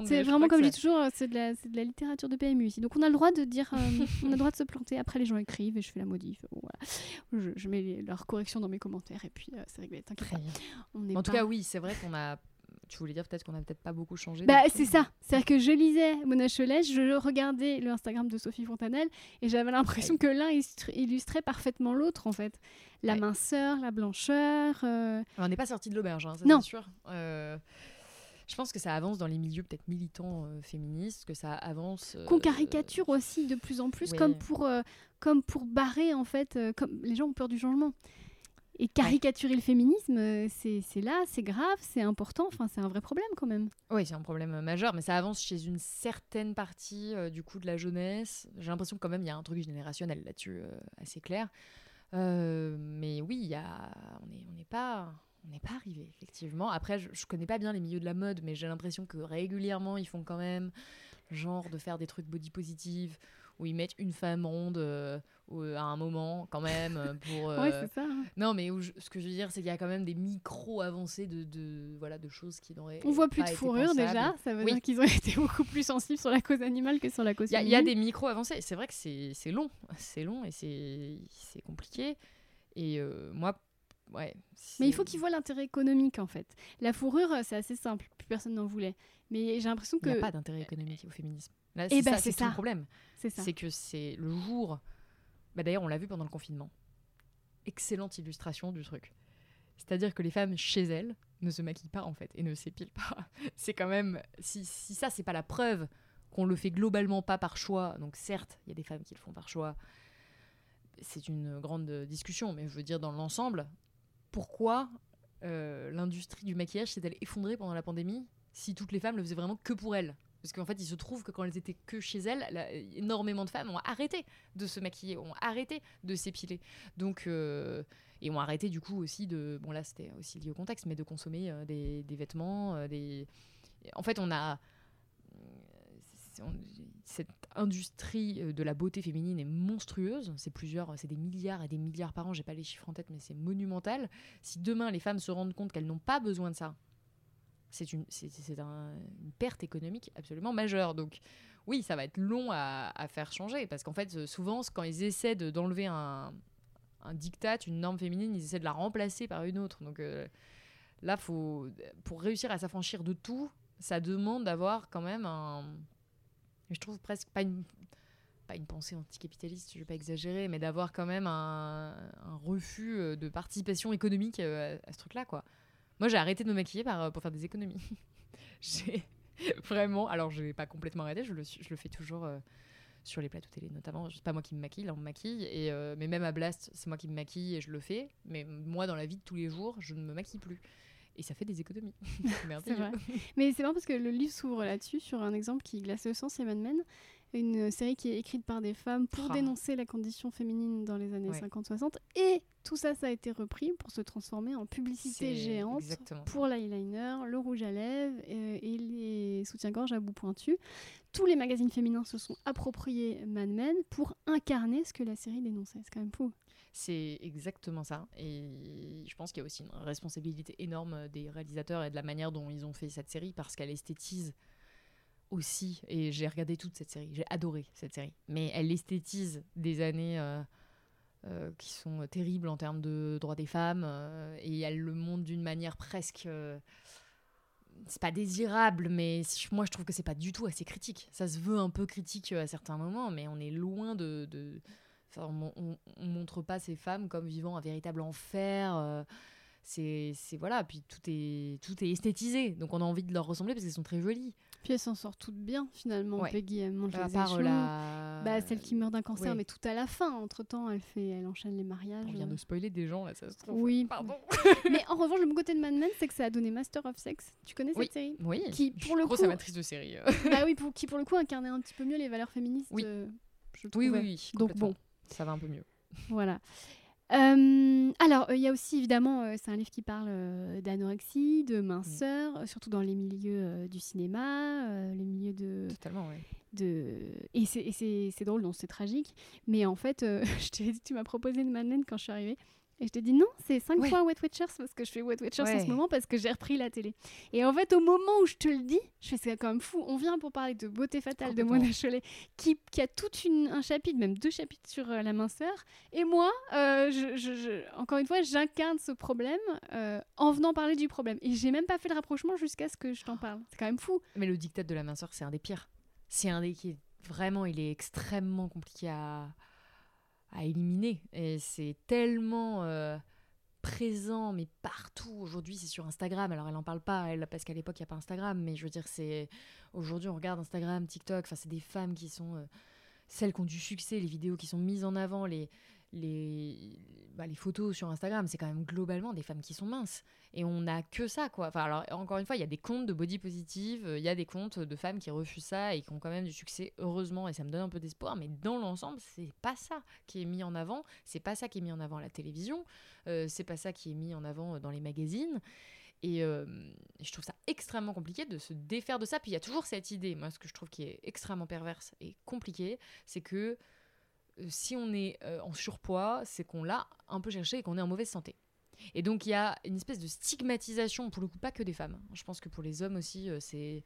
c'est vraiment comme je dis toujours, c'est de, la, de la littérature de PMU ici. Donc on a le droit de dire, euh, on a le droit de se planter. Après, les gens écrivent et je fais la modif. Voilà. Je, mets leur correction dans mes commentaires et puis euh, c'est réglé. T'inquiète pas. En tout cas, oui, c'est vrai qu'on a tu voulais dire peut-être qu'on a peut-être pas beaucoup changé. Bah, c'est ça. C'est-à-dire que je lisais Mona Chollet, je regardais le Instagram de Sophie Fontanelle et j'avais l'impression que l'un illustrait parfaitement l'autre en fait. La minceur, la blancheur. Euh. On n'est pas sorti de l'auberge, hein, c'est sûr. Euh, je pense que ça avance dans les milieux peut-être militants euh, féministes, que ça avance. Qu'on caricature aussi de plus en plus, comme pour comme pour barrer en fait, comme les gens ont peur du changement. Et caricaturer le féminisme, euh, c'est là, c'est grave, c'est important, enfin c'est un vrai problème quand même. Oui, c'est un problème majeur, mais ça avance chez une certaine partie euh, du coup de la jeunesse. J'ai l'impression quand même il y a un truc générationnel là-dessus euh, assez clair. mais oui, y a... on n'est on pas on n'est pas arrivé, effectivement. Après, je, je connais pas bien les milieux de la mode, mais j'ai l'impression que régulièrement, ils font quand même genre de faire des trucs body positive où ils mettent une femme ronde euh, à un moment quand même euh, pour ouais euh, c'est ça hein. non mais ce que je veux dire c'est qu'il y a quand même des micro avancées de, de, voilà de choses qui n'auraient on voit plus de fourrure déjà ça veut dire qu'ils ont été beaucoup plus sensibles sur la cause animale que sur la cause il y, a des micro avancées c'est vrai que c'est long c'est long et c'est compliqué et moi Ouais, mais il faut qu'ils voient l'intérêt économique en fait. La fourrure, c'est assez simple, plus personne n'en voulait. Mais j'ai l'impression que. Il n'y a pas d'intérêt économique au féminisme. Là, eh ben, c'est ça, le problème. C'est que c'est le jour. Bah, D'ailleurs, on l'a vu pendant le confinement. Excellente illustration du truc. C'est-à-dire que les femmes chez elles ne se maquillent pas en fait et ne s'épilent pas. c'est quand même. Si, si ça, c'est pas la preuve qu'on le fait globalement pas par choix, donc certes, il y a des femmes qui le font par choix, c'est une grande discussion, mais je veux dire, dans l'ensemble, pourquoi euh, l'industrie du maquillage s'est-elle effondrée pendant la pandémie si toutes les femmes le faisaient vraiment que pour elles? Parce qu'en fait, il se trouve que quand elles étaient que chez elles, énormément de femmes ont arrêté de se maquiller, ont arrêté de s'épiler. Donc, euh, et ont arrêté du coup aussi de. Bon, là, c'était aussi lié au contexte, mais de consommer euh, des, vêtements. Euh, des... En fait, on a. cette industrie de la beauté féminine est monstrueuse. C'est plusieurs, c'est des milliards et des milliards par an. J'ai pas les chiffres en tête, mais c'est monumental. Si demain les femmes se rendent compte qu'elles n'ont pas besoin de ça, c'est une, une perte économique absolument majeure. Donc oui, ça va être long à, faire changer, parce qu'en fait, souvent, quand ils essaient d'enlever un, un diktat, une norme féminine, ils essaient de la remplacer par une autre. Donc euh, là, faut, pour réussir à s'affranchir de tout, ça demande d'avoir quand même un... Je trouve presque pas une, une pensée anticapitaliste, je vais pas exagérer, mais d'avoir quand même un, un, refus euh, de participation économique euh, à, à ce truc-là, quoi. Moi, j'ai arrêté de me maquiller euh, pour faire des économies. j'ai vraiment. Alors, je n'ai pas complètement arrêté, je le, je le fais toujours euh, sur les plateaux télé, notamment. C'est pas moi qui me maquille, là, on me maquille. Et, euh, mais même à Blast, c'est moi qui me maquille et je le fais. Mais moi, dans la vie de tous les jours, je ne me maquille plus. Et ça fait des économies. vrai. Mais c'est marrant parce que le livre s'ouvre là-dessus, sur un exemple qui glace le sang, c'est Mad Men une série qui est écrite par des femmes pour ah. dénoncer la condition féminine dans les années 50-60. Et tout ça, ça a été repris pour se transformer en publicité géante pour l'eyeliner, le rouge à lèvres euh, et, les soutiens-gorge à bout pointu. tous les magazines féminins se sont appropriés Mad Men pour incarner ce que la série dénonçait. C'est quand même fou. C'est exactement ça. Et je pense qu'il y a aussi une responsabilité énorme des réalisateurs et de la manière dont ils ont fait cette série parce qu'elle esthétise aussi. Et j'ai regardé toute cette série. J'ai adoré cette série. Mais elle esthétise des années. Euh, euh, qui sont terribles en termes de droits des femmes euh, et elle le montre d'une manière presque c'est pas désirable mais moi je trouve que c'est pas du tout assez critique ça se veut un peu critique à certains moments mais on est loin de, de on, on, montre pas ces femmes comme vivant un véritable enfer. Euh, c'est, voilà, puis tout est, tout est esthétisé, donc on a envie de leur ressembler parce qu'elles sont très jolies. Puis elles s'en sortent toutes bien finalement. Peggy, elle à part la... bah, celle qui meurt d'un cancer, mais tout à la fin. Entre temps, elle fait, elle enchaîne les mariages. On vient de spoiler des gens là, ça se trouve. Oui. Pardon. mais en revanche, le bon côté de Mad Men, c'est que ça a donné Master of Sex. Tu connais cette série Oui. Qui pour le grosse amatrice de série. bah oui, pour, qui pour le coup incarnait un petit peu mieux les valeurs féministes. Oui. Euh, je oui, oui, oui. Donc bon, ça va un peu mieux. Voilà. Euh, alors, euh, il y a aussi évidemment, euh, c'est un livre qui parle d'anorexie, de minceur, surtout dans les milieux du cinéma, les milieux de. Totalement, oui. De... Et c'est drôle, non, c'est tragique. Mais en fait, je t'ai dit, tu m'as proposé une Madeleine quand je suis arrivée. Et je te dis non, c'est 5 fois Wet Watchers parce que je fais Wet Watchers en ce moment parce que j'ai repris la télé. Et en fait, au moment où je te le dis, je fais c'est quand même fou. On vient pour parler de Beauté fatale de Mona Chollet qui, qui, a tout un chapitre, même deux chapitres sur euh, la minceur. Et moi, euh, je, encore une fois, j'incarne ce problème euh, en venant parler du problème. Et j'ai même pas fait le rapprochement jusqu'à ce que je t'en parle. C'est quand même fou. Mais le dictat de la minceur, c'est un des pires. C'est un des qui est vraiment, il est extrêmement compliqué à à éliminer. Et c'est tellement euh, présent, mais partout. Aujourd'hui, c'est sur Instagram. Alors, elle n'en parle pas, elle, parce qu'à l'époque, il n'y a pas Instagram. Mais je veux dire, c'est. Aujourd'hui, on regarde Instagram, TikTok. Enfin, c'est des femmes qui sont. Euh, celles qui ont du succès, les vidéos qui sont mises en avant, les, les, bah, les photos sur Instagram, c'est quand même globalement des femmes qui sont minces. Et on n'a que ça, quoi. Enfin, alors, encore une fois, il y a des comptes de body positive, il y a des comptes de femmes qui refusent ça et qui ont quand même du succès, heureusement, et ça me donne un peu d'espoir. Mais dans l'ensemble, c'est pas ça qui est mis en avant. C'est pas ça qui est mis en avant à la télévision. Euh, c'est pas ça qui est mis en avant dans les magazines. Et euh, je trouve ça extrêmement compliqué de se défaire de ça. Puis il y a toujours cette idée, moi, ce que je trouve qui est extrêmement perverse et compliqué, c'est que si on est euh, en surpoids, c'est qu'on l'a un peu cherché et qu'on est en mauvaise santé. Et donc il y a une espèce de stigmatisation, pour le coup pas que des femmes. Je pense que pour les hommes aussi, euh, c'est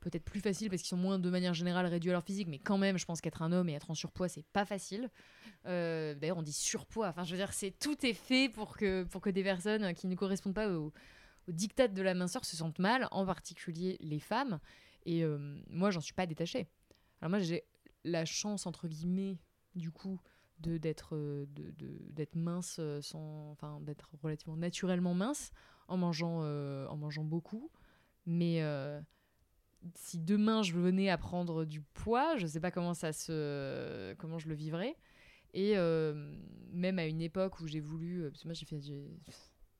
peut-être plus facile parce qu'ils sont moins de manière générale réduits à leur physique, mais quand même, je pense qu'être un homme et être en surpoids, c'est pas facile. D'ailleurs, on dit surpoids. Enfin, je veux dire, c'est tout est fait pour que pour que des personnes qui ne correspondent pas au, au de la minceur se sentent mal, en particulier les femmes. Et moi, j'en suis pas détachée. Alors moi, j'ai la chance entre guillemets du coup de d'être euh, de, d'être mince euh, sans enfin d'être relativement naturellement mince en mangeant euh, en mangeant beaucoup mais si demain je venais à prendre du poids je sais pas comment ça se comment je le vivrais et même à une époque où j'ai voulu parce que moi j'ai fait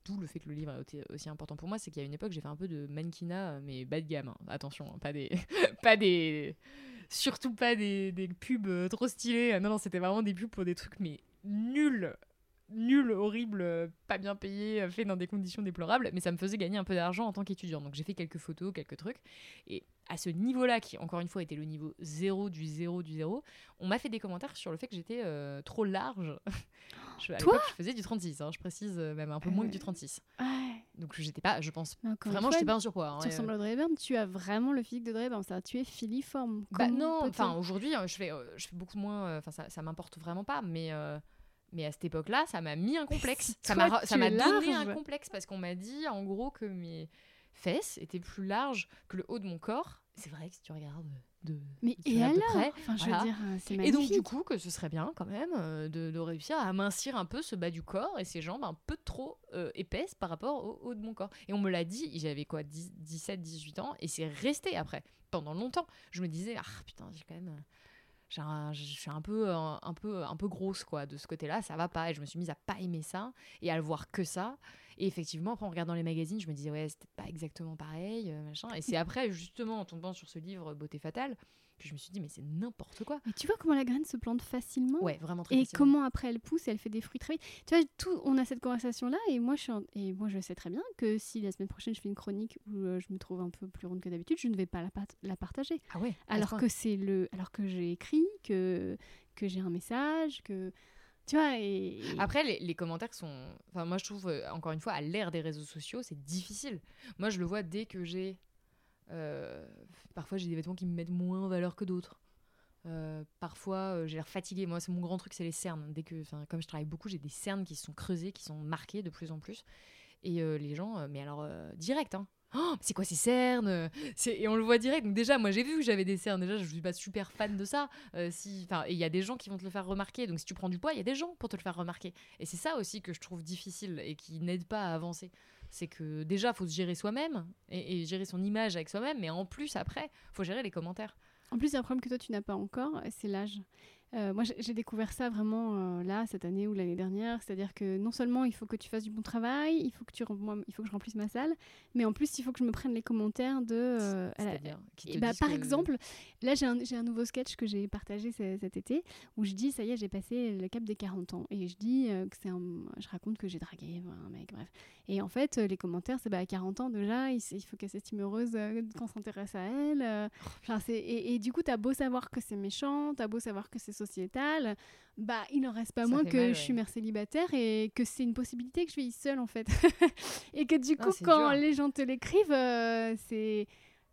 tout le fait que le livre est aussi important pour moi c'est qu'il y a une époque j'ai fait un peu de mannequinat mais bas de gamme hein. attention hein, pas des pas des surtout pas des, des pubs euh, trop stylées. Non, non, c'était vraiment des pubs pour des trucs, mais nuls nul, horrible, euh, pas bien payé, euh, fait dans des conditions déplorables, mais ça me faisait gagner un peu d'argent en tant qu'étudiant. Donc j'ai fait quelques photos, quelques trucs. Et à ce niveau-là, qui encore une fois était le niveau zéro du zéro du zéro, on m'a fait des commentaires sur le fait que j'étais trop large. je, à Toi je faisais du 36, hein, je précise, même un peu moins que du 36. Ouais. Donc j'étais pas, je pense vraiment, j'étais pas un surpoids. Hein, tu ressembles à Audrey tu as vraiment le physique de Hepburn, ça, tu es filiforme. Bah non, enfin aujourd'hui, euh, je fais, euh, je fais beaucoup moins, euh, enfin ça, ça m'importe vraiment pas, mais mais à cette époque-là, ça m'a mis un complexe. ça m'a, donné un complexe parce qu'on m'a dit en gros que mes fesses étaient plus larges que le haut de mon corps. C'est vrai que si tu regardes de mais et alors enfin, je veux dire, euh, et donc du coup que ce serait bien quand même euh, de, de, réussir à amincir un peu ce bas du corps et ses jambes un peu trop euh, épaisses par rapport au haut de mon corps. Et on me l'a dit j'avais quoi 17 18 ans et c'est resté après pendant longtemps. Je me disais ah putain j'ai quand même je suis un peu un, peu un peu grosse quoi de ce côté-là ça va pas et je me suis mise à pas aimer ça et à le voir que ça et effectivement, après, en regardant les magazines, je me disais, ouais, c'était pas exactement pareil, euh, machin. Et c'est après, justement, en tombant sur ce livre Beauté fatale, Puis je me suis dit, mais c'est n'importe quoi. Mais tu vois comment la graine se plante facilement Ouais, vraiment très Et facilement. comment après elle pousse elle fait des fruits très vite. Tu vois, tout, on a cette conversation-là et moi, je suis en- et moi je sais très bien que si la semaine prochaine je fais une chronique où euh, je me trouve un peu plus ronde que d'habitude, je ne vais pas la, part- la partager. Ah ouais. Alors que c'est le, alors que j'ai écrit, que que j'ai un message, que tu vois et, Après, les, les commentaires sont. Enfin, moi, je trouve, euh, encore une fois, à l'ère des réseaux sociaux, c'est difficile. Moi, je le vois dès que j'ai. Euh, Parfois, j'ai des vêtements qui me mettent moins en valeur que d'autres. Euh, parfois, euh, j'ai l'air fatiguée. Moi, c'est mon grand truc, c'est les cernes. Dès que, comme je travaille beaucoup, j'ai des cernes qui se sont creusées, qui sont marquées de plus en plus. Et les gens, mais alors direct, hein. Oh, c'est quoi ces cernes? Et on le voit direct. Donc déjà, moi, j'ai vu que j'avais des cernes. Déjà, je suis pas super fan de ça. Si, enfin, il y a des gens qui vont te le faire remarquer. Donc si tu prends du poids, il y a des gens pour te le faire remarquer. Et c'est ça aussi que je trouve difficile et qui n'aide pas à avancer. C'est que déjà, faut se gérer soi-même et, et gérer son image avec soi-même. Mais en plus, après, faut gérer les commentaires. En plus, il y a un problème que toi, tu n'as pas encore, c'est l'âge. Euh, moi, j'ai découvert ça vraiment euh, là, cette année ou l'année dernière. C'est-à-dire que non seulement il faut que tu fasses du bon travail, il faut que, tu, moi, il faut que je remplisse ma salle, mais en plus, il faut que je me prenne les commentaires de... euh, elle a- C'est-à-dire qui te bah, disent par que- exemple, là j'ai un, un nouveau sketch que j'ai partagé ce- cet été où je dis ça y est j'ai passé le cap des 40 ans et je dis euh, que c'est un, je raconte que j'ai dragué un mec bref et en fait euh, les commentaires c'est bah à 40 ans déjà il, faut qu'elle s'estime heureuse euh, qu'on s'intéresse à elle euh, enfin, c'est- et, et du coup t'as beau savoir que c'est méchant t'as beau savoir que c'est sociétal bah il n'en reste pas Ça moins que mal, je suis mère célibataire et que c'est une possibilité que je vieillis seule en fait et que du Ah, coup quand dur. les gens te l'écrivent euh, c'est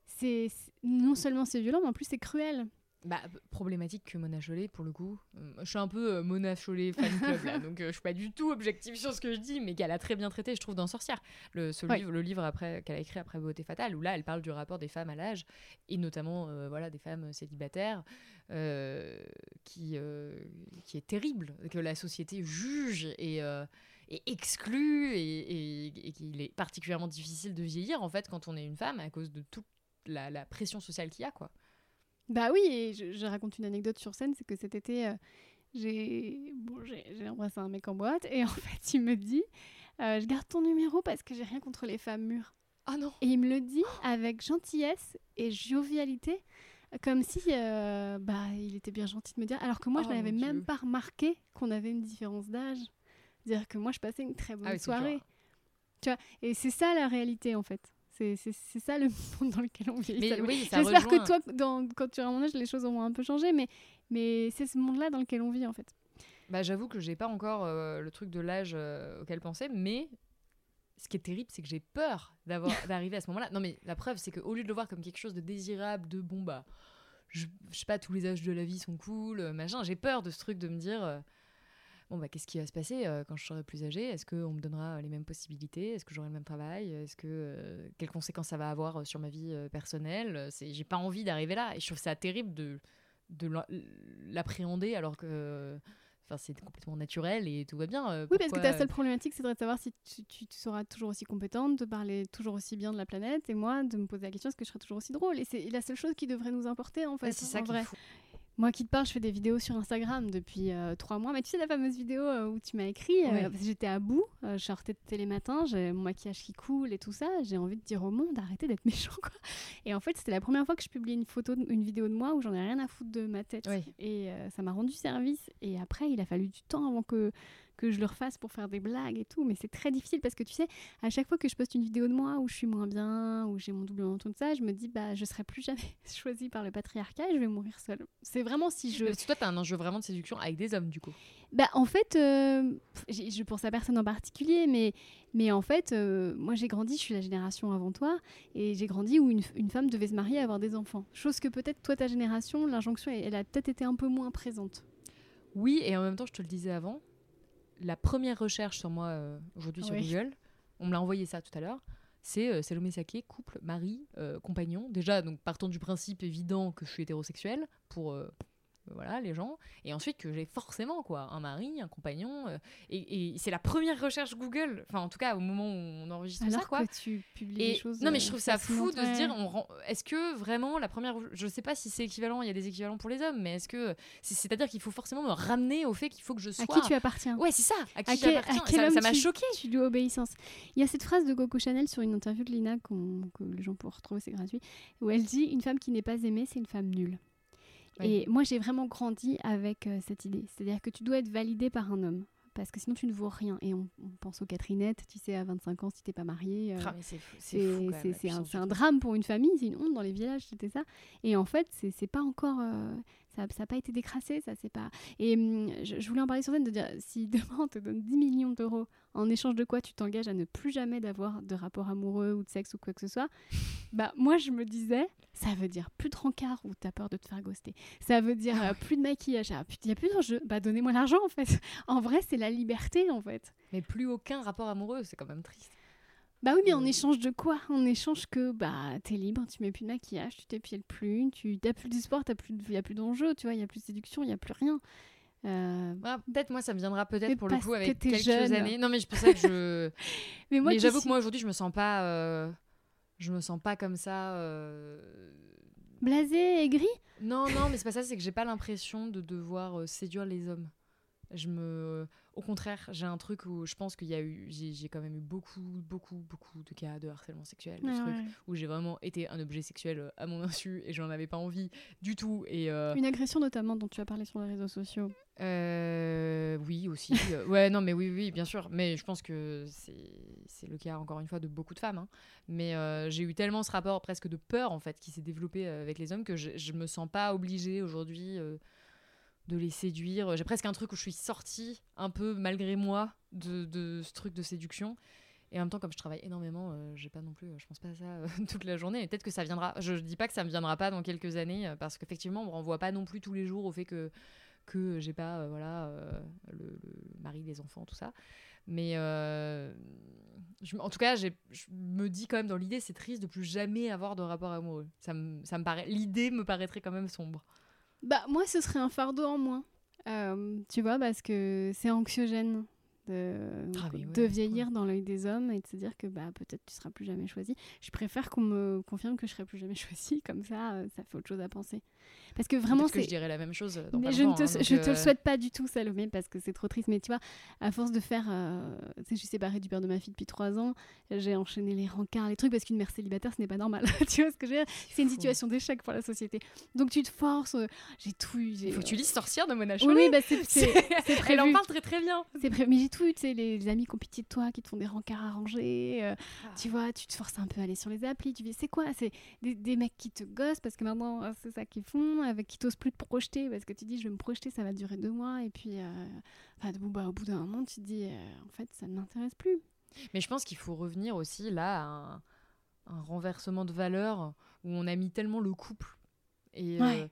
c'est c'est- non seulement c'est violent, mais en plus c'est cruel. Bah, problématique que Mona Chollet, pour le coup. Euh, je suis un peu euh, Mona Chollet fan club, là, donc euh, je suis pas du tout objective sur ce que je dis, mais qu'elle a très bien traité, je trouve, dans Sorcière. Le, ce Ouais. livre, le livre après qu'elle a écrit après Beauté Fatale, où là, elle parle du rapport des femmes à l'âge, et notamment euh, voilà, des femmes célibataires, euh, qui, euh, qui est terrible, que la société juge et, et exclut, et, et- et qu'il est particulièrement difficile de vieillir, en fait, quand on est une femme, à cause de toute la, la pression sociale qu'il y a, quoi. Bah oui, et je, je raconte une anecdote sur scène, c'est que cet été, euh, j'ai bon, embrassé un mec en boîte, et en fait il me dit, euh, je garde ton numéro parce que j'ai rien contre les femmes mûres. Ah non Et il me le dit avec gentillesse et jovialité, comme si euh, bah, il était bien gentil de me dire, alors que moi je Oh, n'avais même pas remarqué qu'on avait une différence d'âge. C'est-à-dire que moi je passais une très bonne Ah oui, c'est soirée. Tu vois, et c'est ça la réalité en fait. C'est ça le monde dans lequel on vit. Oui, J'espère que toi, dans, quand tu auras mon âge, les choses auront un peu changé, mais, mais c'est ce monde-là dans lequel on vit en fait. Bah, j'avoue que j'ai pas encore euh, le truc de l'âge euh, auquel penser, mais ce qui est terrible, c'est que j'ai peur d'arriver à ce moment-là. Non, mais la preuve, c'est qu'au lieu de le voir comme quelque chose de désirable, de bon, bah, je, je sais pas, tous les âges de la vie sont cool, euh, machin, j'ai peur de ce truc de me dire. euh, Bon, bah, qu'est-ce qui va se passer euh, quand je serai plus âgée? Est-ce qu'on me donnera les mêmes possibilités? Est-ce que j'aurai le même travail? Est-ce que euh, quelles conséquences ça va avoir euh, sur ma vie euh, personnelle? C'est, j'ai pas envie d'arriver là, et je trouve ça terrible de l'appréhender alors que Enfin, c'est complètement naturel et tout va bien. euh, Oui, parce que ta seule problématique, c'est de savoir si tu, tu- tu seras toujours aussi compétente, de parler toujours aussi bien de la planète, et moi, de me poser la question est-ce que je serai toujours aussi drôle? Et c'est la seule chose qui devrait nous importer, en fait. C'est ça vrai. Moi qui te parle, je fais des vidéos sur Instagram depuis euh, trois mois. Mais tu sais, la fameuse vidéo euh, où tu m'as écrit, euh, Ouais. parce que j'étais à bout, je sortais de télématin, j'ai mon maquillage qui coule et tout ça. J'ai envie de dire au monde, arrêtez d'être méchant, quoi. Et en fait, c'était la première fois que je publiais une photo, une vidéo de moi où j'en ai rien à foutre de ma tête. Ouais. Et ça m'a rendu service. Et après, il a fallu du temps avant que que je le refasse pour faire des blagues et tout, mais c'est très difficile parce que tu sais, à chaque fois que je poste une vidéo de moi où je suis moins bien, où j'ai mon double menton de ça, je me dis bah je serai plus jamais choisie par le patriarcat et je vais mourir seule. C'est vraiment si je Parce que toi, t'as un enjeu vraiment de séduction avec des hommes, du coup. bah, en fait, euh, je pense à personne en particulier, mais, mais en fait, euh, moi j'ai grandi, je suis la génération avant toi, et j'ai grandi où une, une femme devait se marier et avoir des enfants. Chose que peut-être toi, ta génération, l'injonction, elle, elle a peut-être été un peu moins présente. Oui, et en même temps, je te le disais avant, la première recherche sur moi euh, aujourd'hui sur Oui. Google, on me l'a envoyé ça tout à l'heure, c'est euh, Salomé Saké, couple, mari, euh, compagnon. Déjà, donc partant du principe évident que je suis hétérosexuelle pour euh, voilà les gens, et ensuite que j'ai forcément quoi un mari, un compagnon, euh, et, et c'est la première recherche Google. Enfin, en tout cas, au moment où on enregistre Alors ça, quoi. que tu publies Et des choses. non mais euh, je trouve ça fou de se dire ouais. on rend- est-ce que vraiment la première je sais pas si c'est équivalent il y a des équivalents pour les hommes mais est-ce que c'est- c'est-à-dire qu'il faut forcément me ramener au fait qu'il faut que je sois À qui tu appartiens ouais c'est ça à qui À quel- à quel ça homme ça m'a choqué Tu lui obéissance. Il y a cette phrase de Coco Chanel sur une interview de Lina que les gens pourront retrouver, c'est gratuit, où elle dit Une femme qui n'est pas aimée, c'est une femme nulle. Et moi, j'ai vraiment grandi avec euh, cette idée. C'est-à-dire que tu dois être validé par un homme. Parce que sinon, tu ne vaux rien. Et on, pense aux Catherinettes, tu sais, à 25 ans, si t'es pas marié. Euh, ah, c'est un, un, drame pour une famille, c'est une honte dans les villages, c'était ça. Et en fait, c'est pas encore. Euh, ça n'a pas été décrassé, ça c'est pas. Et hum, je, voulais en parler sur scène de dire si demain on te donne 10 millions d'euros en échange de quoi tu t'engages à ne plus jamais d'avoir de rapport amoureux ou de sexe ou quoi que ce soit, bah moi je me disais ça veut dire plus de rencard ou t'as peur de te faire ghoster. Ça veut dire ah euh, plus de maquillage. Ah, il n'y a plus d'enjeu. Bah donnez-moi l'argent en fait. En vrai c'est la liberté en fait. Mais plus aucun rapport amoureux, c'est quand même triste. Bah oui, mais en euh. échange de quoi? En échange que bah t'es libre, tu mets plus de maquillage, tu t'épiles plus, tu n'as plus du sport, il plus, y a plus d'enjeux, tu vois, il y a plus de séduction, il y a plus rien. Euh... peut-être moi ça me viendra peut-être pour le coup avec quelques années. Non mais je pensais que je. mais moi, mais j'avoue que moi aujourd'hui je me sens pas, euh... je me sens pas comme ça. Euh... Blasé, aigri. Non non mais c'est pas ça, c'est que j'ai pas l'impression de devoir euh, séduire les hommes. Je me au contraire, j'ai un truc où je pense qu'il y a eu, j'ai quand même eu beaucoup, beaucoup, beaucoup de cas de harcèlement sexuel, ah où j'ai vraiment été un objet sexuel euh, à mon insu et j'en avais pas envie du tout. Et euh, Une agression notamment dont tu as parlé sur les réseaux sociaux. Euh, oui, aussi. ouais, non, mais oui, oui, bien sûr. Mais je pense que c'est le cas, encore une fois, de beaucoup de femmes. Hein. Mais j'ai eu tellement ce rapport presque de peur, en fait, qui s'est développé avec les hommes que je, je me sens pas obligée aujourd'hui de les séduire. J'ai presque un truc où je suis sortie un peu malgré moi de, ce truc de séduction. Et en même temps, comme je travaille énormément, euh, j'ai pas non plus, je pense pas à ça euh, toute la journée. Peut-être que ça viendra. Je, dis pas que ça me viendra pas dans quelques années, euh, parce qu'effectivement, on me renvoie pas non plus tous les jours au fait que que j'ai pas, voilà, le, mari, les enfants, tout ça. Mais en tout cas, je me dis quand même dans l'idée, c'est triste de plus jamais avoir de rapport amoureux. Ça me, ça me paraît, l'idée me paraîtrait quand même sombre. Bah, moi, ce serait un fardeau en moins. Euh, tu vois, parce que c'est anxiogène de, ah, de vieillir dans l'œil des hommes et de se dire que bah, peut-être tu seras plus jamais choisi. Je préfère qu'on me confirme que je serai plus jamais choisi, comme ça, euh, ça fait autre chose à penser. Parce que vraiment, c'est. je dirais la même chose. Dans mais je ne te, hein, je te le euh, souhaite pas du tout, Salomé, parce que c'est trop triste. Mais tu vois, à force de faire. Euh, tu sais, je suis séparée du père de ma fille depuis trois ans. J'ai enchaîné les rencarts, les trucs, parce qu'une mère célibataire, ce n'est pas normal. tu vois ce que je veux dire? C'est une situation d'échec pour la société. Donc tu te forces. Euh, j'ai tout eu. Il faut que tu lises Sorcière de Mona Chollet. Oui, bah c'est prévu. Elle en parle très très bien. C'est prévu. Mais j'ai tu sais, les, amis qui ont pitié de toi, qui te font des rencarts arrangés. Ah. Tu vois, tu te forces un peu à aller sur les applis. Tu dis, c'est quoi? C'est des, des, mecs qui te gossent, parce que maintenant, c'est ça qu'ils font, avec qui t'osent plus te projeter parce que tu dis je vais me projeter, ça va durer deux mois et puis euh, bah, au bout d'un moment tu te dis euh, en fait ça ne m'intéresse plus. Mais je pense qu'il faut revenir aussi là à un, un, renversement de valeur où on a mis tellement le couple et euh,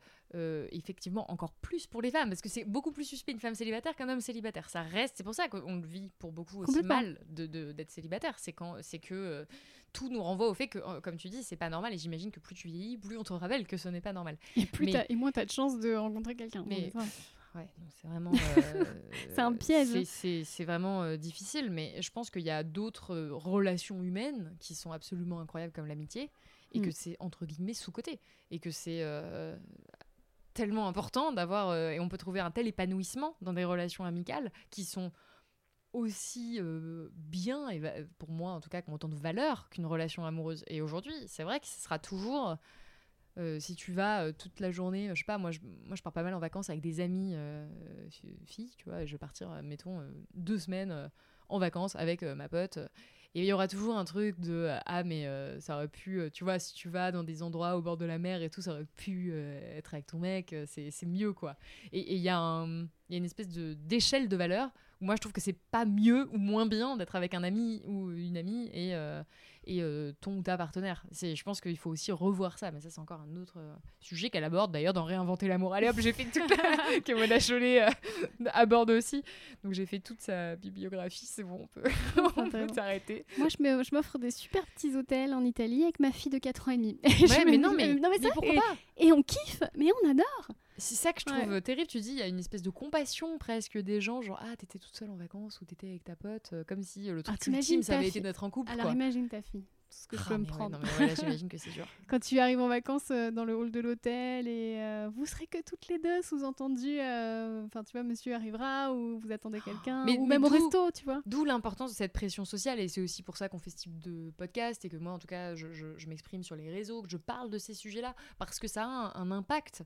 effectivement encore plus pour les femmes parce que c'est beaucoup plus suspect une femme célibataire qu'un homme célibataire. Ça reste, c'est pour ça qu'on le vit pour beaucoup aussi mal d'être de, d'être célibataire. C'est quand c'est que tout nous renvoie au fait que, euh, comme tu dis, c'est pas normal. Et j'imagine que plus tu vieillis, plus on te rappelle que ce n'est pas normal. Et, plus et moins tu as de chance de rencontrer quelqu'un. Mais ouais, c'est vraiment. Euh, c'est un piège. C'est vraiment euh, difficile. Mais je pense qu'il y a d'autres relations humaines qui sont absolument incroyables, comme l'amitié, et que mm. c'est entre guillemets sous-côté. Et que c'est tellement important d'avoir. et on peut trouver un tel épanouissement dans des relations amicales qui sont aussi euh, bien, et pour moi en tout cas, comme autant de valeur qu'une relation amoureuse. Et aujourd'hui, c'est vrai que ce sera toujours, euh, si tu vas euh, toute la journée, je sais pas, moi je, moi je pars pas mal en vacances avec des amis filles, tu vois, et je vais partir, mettons, deux semaines en vacances avec ma pote. Et il y aura toujours un truc de ah mais ça aurait pu tu vois si tu vas dans des endroits au bord de la mer et tout ça aurait pu être avec ton mec c'est mieux quoi. Et il y, a une espèce d'échelle de valeur moi, je trouve que c'est pas mieux ou moins bien d'être avec un ami ou une amie et, euh, et euh, ton ou ta partenaire. Je pense qu'il faut aussi revoir ça, mais ça, c'est encore un autre euh, sujet qu'elle aborde d'ailleurs dans Réinventer l'amour. Allez hop, j'ai fait tout que Mona Chollet aborde aussi. Donc, j'ai fait toute sa bibliographie, c'est bon, on peut, on peut s'arrêter. Moi, je m'offre des super petits hôtels en Italie avec ma fille de 4 ans et demi. Ouais, mais non, mais, non, mais, ça, pourquoi pas Et on kiffe, mais on adore. C'est ça que je trouve terrible. Tu dis, il y a une espèce de compassion presque des gens, genre, ah, t'étais toute seule en vacances ou t'étais avec ta pote, euh, comme si euh, le truc ah, ultime, ça avait été d'être en couple. Alors imagine ta fille, tout ce que je ah, peux me prendre. j'imagine que c'est dur. Quand tu arrives en vacances euh, dans le hall de l'hôtel et vous serez que toutes les deux, sous-entendu, enfin, tu vois, monsieur arrivera ou vous attendez quelqu'un, ou même au resto, tu vois. D'où l'importance de cette pression sociale et c'est aussi pour ça qu'on fait ce type de podcast et que moi, en tout cas, je, je, m'exprime sur les réseaux, que je parle de ces sujets-là parce que ça a un impact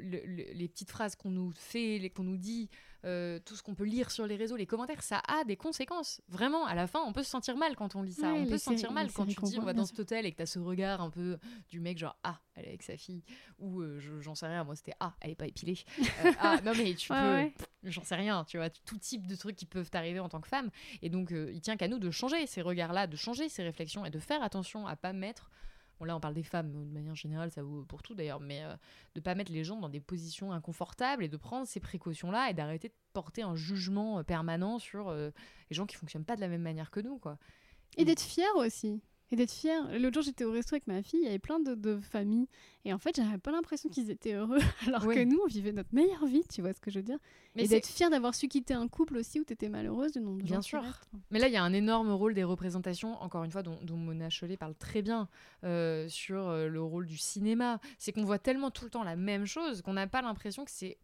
les petites phrases qu'on nous fait, qu'on nous dit, euh, tout ce qu'on peut lire sur les réseaux, les commentaires, ça a des conséquences. Vraiment, à la fin, on peut se sentir mal quand on lit ça. on peut se sentir mal quand tu dis on va dans cet hôtel et que tu as ce regard un peu du mec genre ah, elle est avec sa fille ou euh, j'en sais rien, moi c'était ah, elle est pas épilée. Euh, ah, non mais tu peux j'en sais rien, tu vois, tout type de trucs qui peuvent t'arriver en tant que femme et donc il tient qu'à nous de changer ces regards-là, de changer ces réflexions et de faire attention à pas mettre Bon, là, on parle des femmes, de manière générale, ça vaut pour tout d'ailleurs, mais de euh, de pas mettre les gens dans des positions inconfortables et de prendre ces précautions-là et d'arrêter de porter un jugement euh, permanent sur euh, les gens qui fonctionnent pas de la même manière que nous, quoi. Et d'être fier aussi et d'être fier. L'autre jour, j'étais au resto avec ma fille, il y avait plein de, familles. Et en fait, j'avais pas l'impression qu'ils étaient heureux, alors que nous, on vivait notre meilleure vie, tu vois ce que je veux dire. Mais et d'être fier d'avoir su quitter un couple aussi où tu étais malheureuse de nombre Bien sûr. Mais là, il y a un énorme rôle des représentations, encore une fois, dont, Mona Chollet parle très bien euh, sur euh, le rôle du cinéma. C'est qu'on voit tellement tout le temps la même chose qu'on n'a pas l'impression que c'est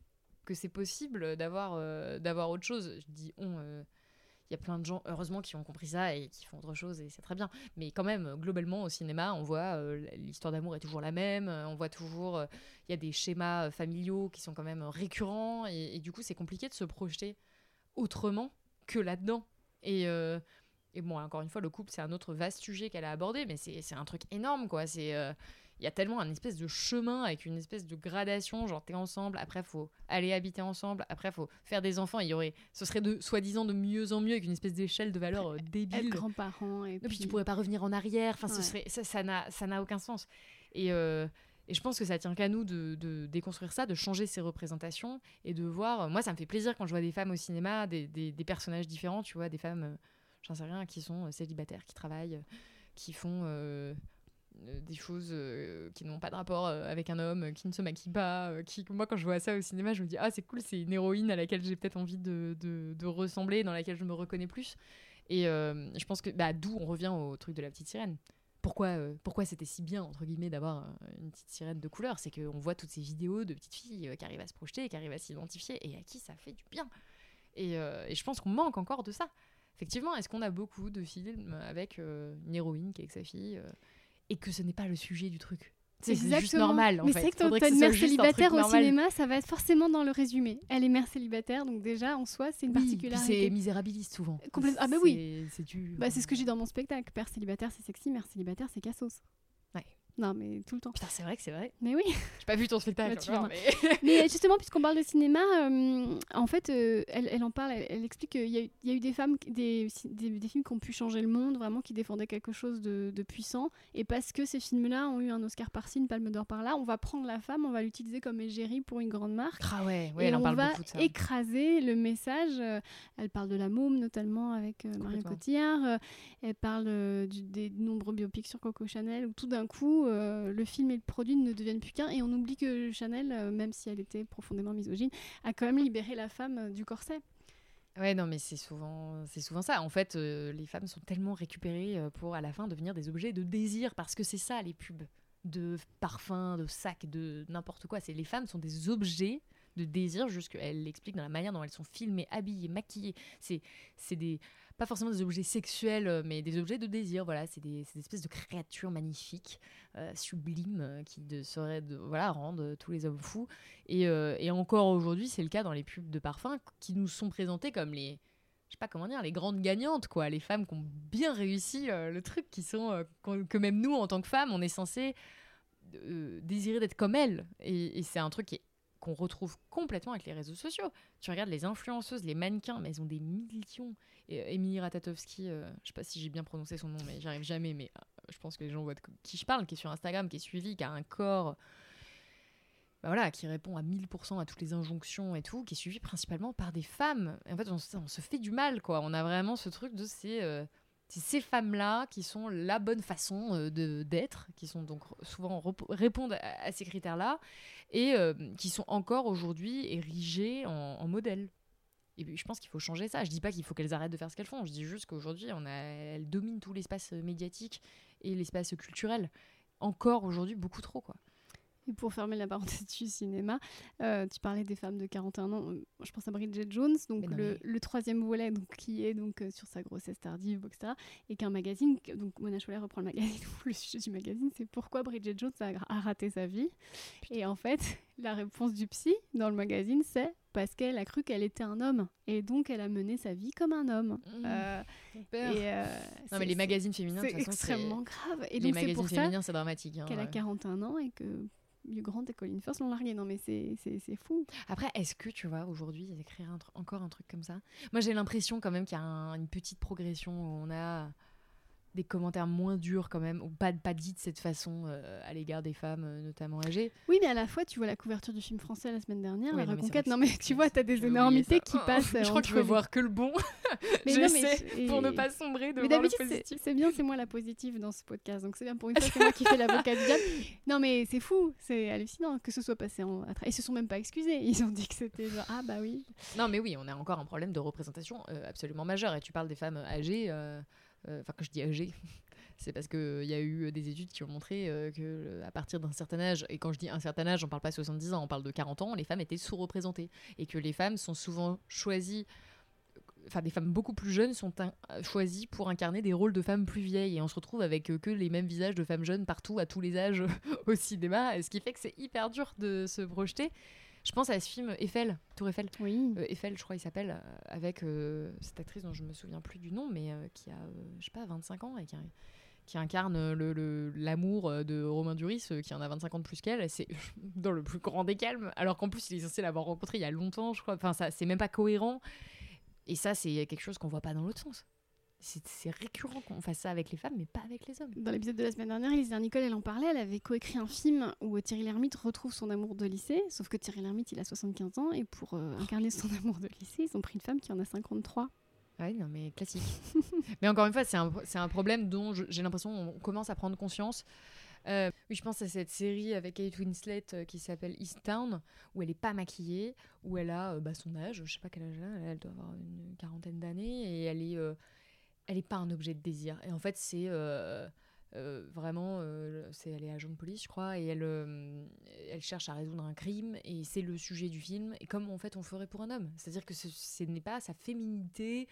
que c'est possible d'avoir euh, d'avoir autre chose. Je dis on y a plein de gens, heureusement, qui ont compris ça et qui font autre chose et c'est très bien. Mais quand même, globalement, au cinéma, on voit euh, l'histoire d'amour est toujours la même, euh, on voit toujours, euh, il y a des schémas familiaux qui sont quand même récurrents et, du coup, c'est compliqué de se projeter autrement que là-dedans. Et, et bon, encore une fois, le couple, c'est un autre vaste sujet qu'elle a abordé, mais c'est un truc énorme, quoi. Il y a tellement un espèce de chemin avec une espèce de gradation, genre t'es ensemble, après faut aller habiter ensemble, après faut faire des enfants, il y aurait, ce serait de soi-disant de mieux en mieux avec une espèce d'échelle de valeur euh, débile. Grands-parents et, puis... tu pourrais pas revenir en arrière, enfin ce serait, ça n'a ça n'a aucun sens. Et euh, et je pense que ça tient qu'à nous de, de, déconstruire ça, de changer ces représentations et de voir. Moi, ça me fait plaisir quand je vois des femmes au cinéma, des, des, des personnages différents, tu vois, des femmes, euh, j'en sais rien, qui sont célibataires, qui travaillent, qui font euh, des choses euh, qui n'ont pas de rapport euh, avec un homme, qui ne se maquille pas. qui, moi, quand je vois ça au cinéma, je me dis ah c'est cool, c'est une héroïne à laquelle j'ai peut-être envie de, de, ressembler, dans laquelle je me reconnais plus. Et je pense que bah, d'où on revient au truc de la petite sirène. Pourquoi, pourquoi c'était si bien entre guillemets d'avoir une petite sirène de couleur? C'est qu'on voit toutes ces vidéos de petites filles qui arrivent à se projeter, qui arrivent à s'identifier et à qui ça fait du bien. Et, et je pense qu'on manque encore de ça. Effectivement, est-ce qu'on a beaucoup de films avec une héroïne qui est avec sa fille et que ce n'est pas le sujet du truc. C'est juste normal. En mais c'est que t'as une mère célibataire au cinéma, ça va être forcément dans le résumé. Elle est mère célibataire, donc déjà en soi, c'est une oui, particularité. C'est misérabiliste souvent. Ah bah oui. C'est bah, ce que j'ai dans mon spectacle. Père célibataire, c'est sexy. Mère célibataire, c'est cassos. Non, mais tout le temps. Putain, c'est vrai que c'est vrai. Mais oui. J'ai pas vu ton spectacle. mais... justement, puisqu'on parle de cinéma, euh, en fait, euh, elle, elle, en parle, elle, explique qu'il y, y, a eu des femmes, des, des, films qui ont pu changer le monde, vraiment, qui défendaient quelque chose de, de puissant. Et parce que ces films-là ont eu un Oscar par-ci, une Palme d'Or par-là, on va prendre la femme, on va l'utiliser comme égérie pour une grande marque. Ah ouais, ouais elle en parle beaucoup de ça. écraser le message. Euh, elle parle de la môme, notamment, avec Marion Cotillard. elle parle des nombreux biopics sur Coco Chanel, où tout d'un coup, euh, le film et le produit ne deviennent plus qu'un. Et on oublie que Chanel, euh, même si elle était profondément misogyne, a quand même libéré la femme euh, du corset. Ouais, non, mais c'est souvent, souvent ça. En fait, les femmes sont tellement récupérées pour à la fin devenir des objets de désir parce que c'est ça les pubs de parfums, de sacs, de n'importe quoi. C'est les femmes sont des objets de désir, juste qu'elle l'explique dans la manière dont elles sont filmées, habillées, maquillées. C'est, c'est des pas forcément des objets sexuels, euh, mais des objets de désir. Voilà, c'est des, espèces de créatures magnifiques, euh, sublimes, euh, qui de, seraient voilà, rendent tous les hommes fous. Et, et encore aujourd'hui, c'est le cas dans les pubs de parfums qui nous sont présentées comme les, je sais pas comment dire, les grandes gagnantes, quoi, les femmes qui ont bien réussi le truc, qui sont que même nous en tant que femmes, on est censé désirer d'être comme elles. Et, et c'est un truc qui est qu'on retrouve complètement avec les réseaux sociaux. Tu regardes les influenceuses, les mannequins, mais elles ont des millions. Et euh, Emilie Ratatowski, euh, je sais pas si j'ai bien prononcé son nom, mais j'arrive jamais, mais euh, je pense que les gens voient de qui je parle, qui est sur Instagram, qui est suivi, qui a un corps. Bah voilà, qui répond à 1000% à toutes les injonctions et tout, qui est suivi principalement par des femmes. En fait, on, se fait du mal, quoi. On a vraiment ce truc de ces c'est ces femmes-là qui sont la bonne façon euh, de d'être, qui sont donc souvent répondent à, ces critères-là et euh, qui sont encore aujourd'hui érigées en, modèle. Et je pense qu'il faut changer ça. Je dis pas qu'il faut qu'elles arrêtent de faire ce qu'elles font. Je dis juste qu'aujourd'hui, on a, elles dominent tout l'espace médiatique et l'espace culturel. Encore aujourd'hui, beaucoup trop, quoi. Et pour fermer la parenthèse du cinéma, euh, tu parlais des femmes de 41 ans. euh, Je pense à Bridget Jones, donc non, le, mais- le troisième volet, donc qui est donc euh, sur sa grossesse tardive, etc. Et qu'un magazine, donc Mona Chollet reprend le magazine. Le sujet du magazine, c'est pourquoi Bridget Jones a, a raté sa vie. Et en fait, la réponse du psy dans le magazine, c'est parce qu'elle a cru qu'elle était un homme, et donc elle a mené sa vie comme un homme. Mmh, Euh, et, euh, non, mais les magazines féminins, c'est extrêmement grave. Et les donc magazines pour féminins, c'est dramatique. hein, qu'elle a ouais. 41 ans et que Hugh Grant et Colin Firth l'ont largué. Non mais c'est fou. Après, est-ce que tu vois aujourd'hui écrire un encore un truc comme ça? Moi, j'ai l'impression quand même qu'il y a un- une petite progression où on a des commentaires moins durs quand même, ou pas, pas dits de cette façon euh, à l'égard des femmes, euh, notamment âgées. Oui, mais à la fois, tu vois la couverture du film français la semaine dernière, Oui, La non, Reconquête. Non mais tu vois, t'as des énormités qui Oh, passent. Je crois que je veux les- voir que le bon. J'essaie c'est- pour ne pas sombrer de Mais voir le d'habitude, c'est- positif. c'est bien, c'est moi la positive dans ce podcast. Donc c'est bien pour une fois, c'est moi qui fais l'avocat du diable. Non mais c'est fou, c'est hallucinant que ce soit passé en. Ils se sont même pas excusés. Ils ont dit que c'était genre ah bah oui. Non, mais oui, on a encore un problème de représentation euh, absolument majeur. Et tu parles des femmes âgées, euh, euh, enfin, quand je dis âgées, c'est parce qu'il y a eu des études qui ont montré euh, que euh, à partir d'un certain âge, et quand je dis un certain âge, on parle pas 70 ans, on parle de 40 ans, les femmes étaient sous-représentées. Et que les femmes sont souvent choisies. Enfin, des femmes beaucoup plus jeunes sont euh, choisies pour incarner des rôles de femmes plus vieilles. Et on se retrouve avec euh, que les mêmes visages de femmes jeunes partout, à tous les âges, au cinéma. Ce qui fait que c'est hyper dur de se projeter. Je pense à ce film Eiffel, Tour Eiffel. Oui. Euh, Eiffel, je crois, il s'appelle, euh, avec euh, cette actrice dont je me souviens plus du nom, mais euh, qui a, je sais pas, 25 ans et qui, qui incarne le- le- l'amour de Romain Duris, qui en a 25 ans de plus qu'elle. et C'est dans le plus grand des calmes, alors qu'en plus, il est censé l'avoir rencontré il y a longtemps, je crois. Enfin, ça, c'est même pas cohérent. Et ça, c'est quelque chose qu'on voit pas dans l'autre sens. C'est récurrent qu'on fasse ça avec les femmes, mais pas avec les hommes. Dans l'épisode de la semaine dernière, Elisa Nicole, elle en parlait. Elle avait coécrit un film où Thierry Lhermitte retrouve son amour de lycée. Sauf que Thierry Lhermitte, il a 75 ans. Et pour euh, incarner son amour de lycée, ils ont pris une femme qui en a 53. Ouais, non, mais classique. mais encore une fois, c'est un, un problème dont j'ai l'impression qu'on commence à prendre conscience. Euh, oui, je pense à cette série avec Kate Winslet euh, qui s'appelle East Town, où elle est pas maquillée, où elle a euh, bah, son âge, je sais pas quel âge elle a, elle doit avoir une quarantaine d'années, et elle est, euh, elle est pas un objet de désir. Et en fait, c'est euh, euh, vraiment, euh, elle est agent de police, je crois, et elle, elle cherche à résoudre un crime, et c'est le sujet du film, et comme en fait on ferait pour un homme. C'est-à-dire que ce, n'est pas sa féminité,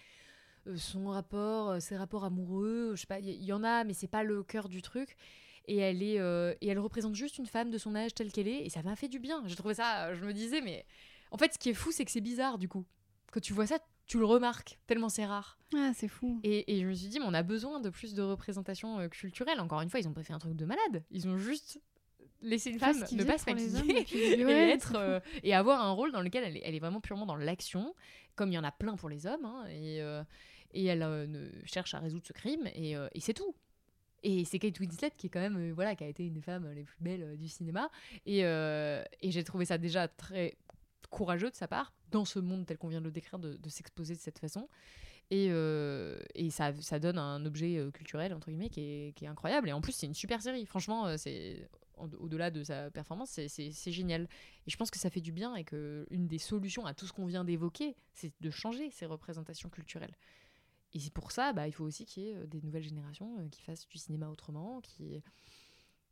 son rapport, ses rapports amoureux, je sais pas, il y, y en a, mais c'est pas le cœur du truc. Et elle est, et elle représente juste une femme de son âge telle qu'elle est, et ça m'a fait du bien. J'ai trouvé ça, je me disais, mais en fait, ce qui est fou, c'est que c'est bizarre du coup. Quand tu vois ça, tu le remarques tellement c'est rare. Ah, c'est fou. Et, et je me suis dit, mais on a besoin de plus de représentation euh, culturelle. Encore une fois, ils ont pas fait un truc de malade. Ils ont juste laissé une femme ne pas se maquiller et ouais, être, euh, et avoir un rôle dans lequel elle est, elle est vraiment purement dans l'action, comme il y en a plein pour les hommes. hein, et, euh, et elle euh, ne cherche à résoudre ce crime, et, et c'est tout. Et c'est Kate Winslet qui est quand même, voilà, qui a été une des femmes les plus belles du cinéma. Et, euh, et j'ai trouvé ça déjà très courageux de sa part, dans ce monde tel qu'on vient de le décrire, de, s'exposer de cette façon. Et, euh, et ça, ça donne un objet euh, culturel, entre guillemets, qui est, qui est incroyable. Et en plus, c'est une super série. Franchement, euh, c'est au-delà de sa performance, c'est- génial. Et je pense que ça fait du bien et que une des solutions à tout ce qu'on vient d'évoquer, c'est de changer ces représentations culturelles. Et pour ça, bah, il faut aussi qu'il y ait des nouvelles générations qui fassent du cinéma autrement, qui,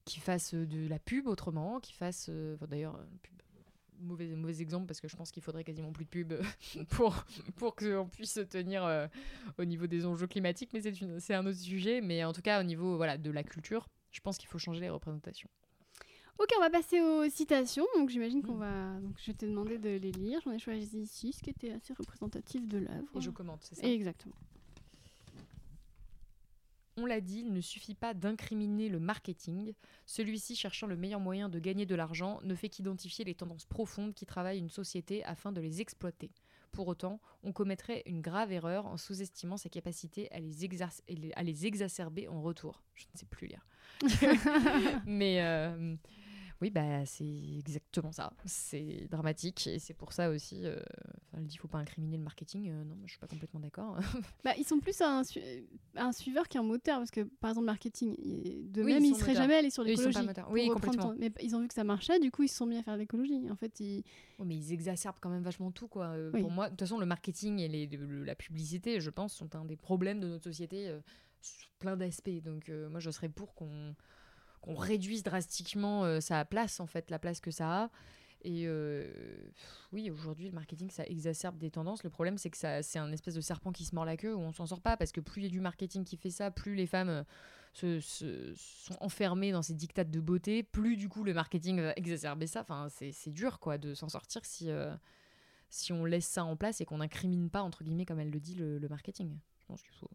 qui fassent de la pub autrement, qui fassent... D'ailleurs, pub, mauvais, mauvais exemple parce que je pense qu'il faudrait quasiment plus de pub pour, pour qu'on puisse se tenir euh, au niveau des enjeux climatiques, mais c'est un autre sujet. Mais en tout cas, au niveau voilà, de la culture, je pense qu'il faut changer les représentations. Ok, on va passer aux citations. Donc j'imagine qu'on Mm. va. Donc je vais te demander de les lire. J'en ai choisi six qui étaient assez représentatifs de l'œuvre. Et je commente, c'est ça? Exactement. On l'a dit, il ne suffit pas d'incriminer le marketing. Celui-ci, cherchant le meilleur moyen de gagner de l'argent, ne fait qu'identifier les tendances profondes qui travaillent une société afin de les exploiter. Pour autant, on commettrait une grave erreur en sous-estimant sa capacité à les, à exacerber en retour. Je ne sais plus lire. Mais euh, oui, bah, c'est exactement ça. C'est dramatique et c'est pour ça aussi. euh, enfin, elle dit faut pas incriminer le marketing. Euh, non, je suis pas complètement d'accord. Bah, ils sont plus un, su- un suiveur qu'un moteur parce que par exemple marketing, il- de Oui, même ils sont seraient moteurs. jamais allés sur l'écologie. Oui, complètement. Mais ils ont vu que ça marchait, du coup ils se sont mis à faire de l'écologie. En fait, ils... Mais ils exacerbent quand même vachement tout, quoi. Euh, Oui. Pour moi, de toute façon, le marketing et les- le- la publicité, je pense, sont un des problèmes de notre société euh, sur plein d'aspects. Donc, moi, je serais pour qu'on qu'on réduise drastiquement sa place, en fait, la place que ça a. Et oui, aujourd'hui, le marketing, ça exacerbe des tendances. Le problème, c'est que ça, c'est un espèce de serpent qui se mord la queue où on s'en sort pas parce que plus il y a du marketing qui fait ça, plus les femmes se, sont enfermées dans ces dictates de beauté, plus du coup le marketing va exacerber ça. Enfin, c'est, dur quoi de s'en sortir si, si on laisse ça en place et qu'on n'incrimine pas, entre guillemets, comme elle le dit, le, marketing. Je pense qu'il faut,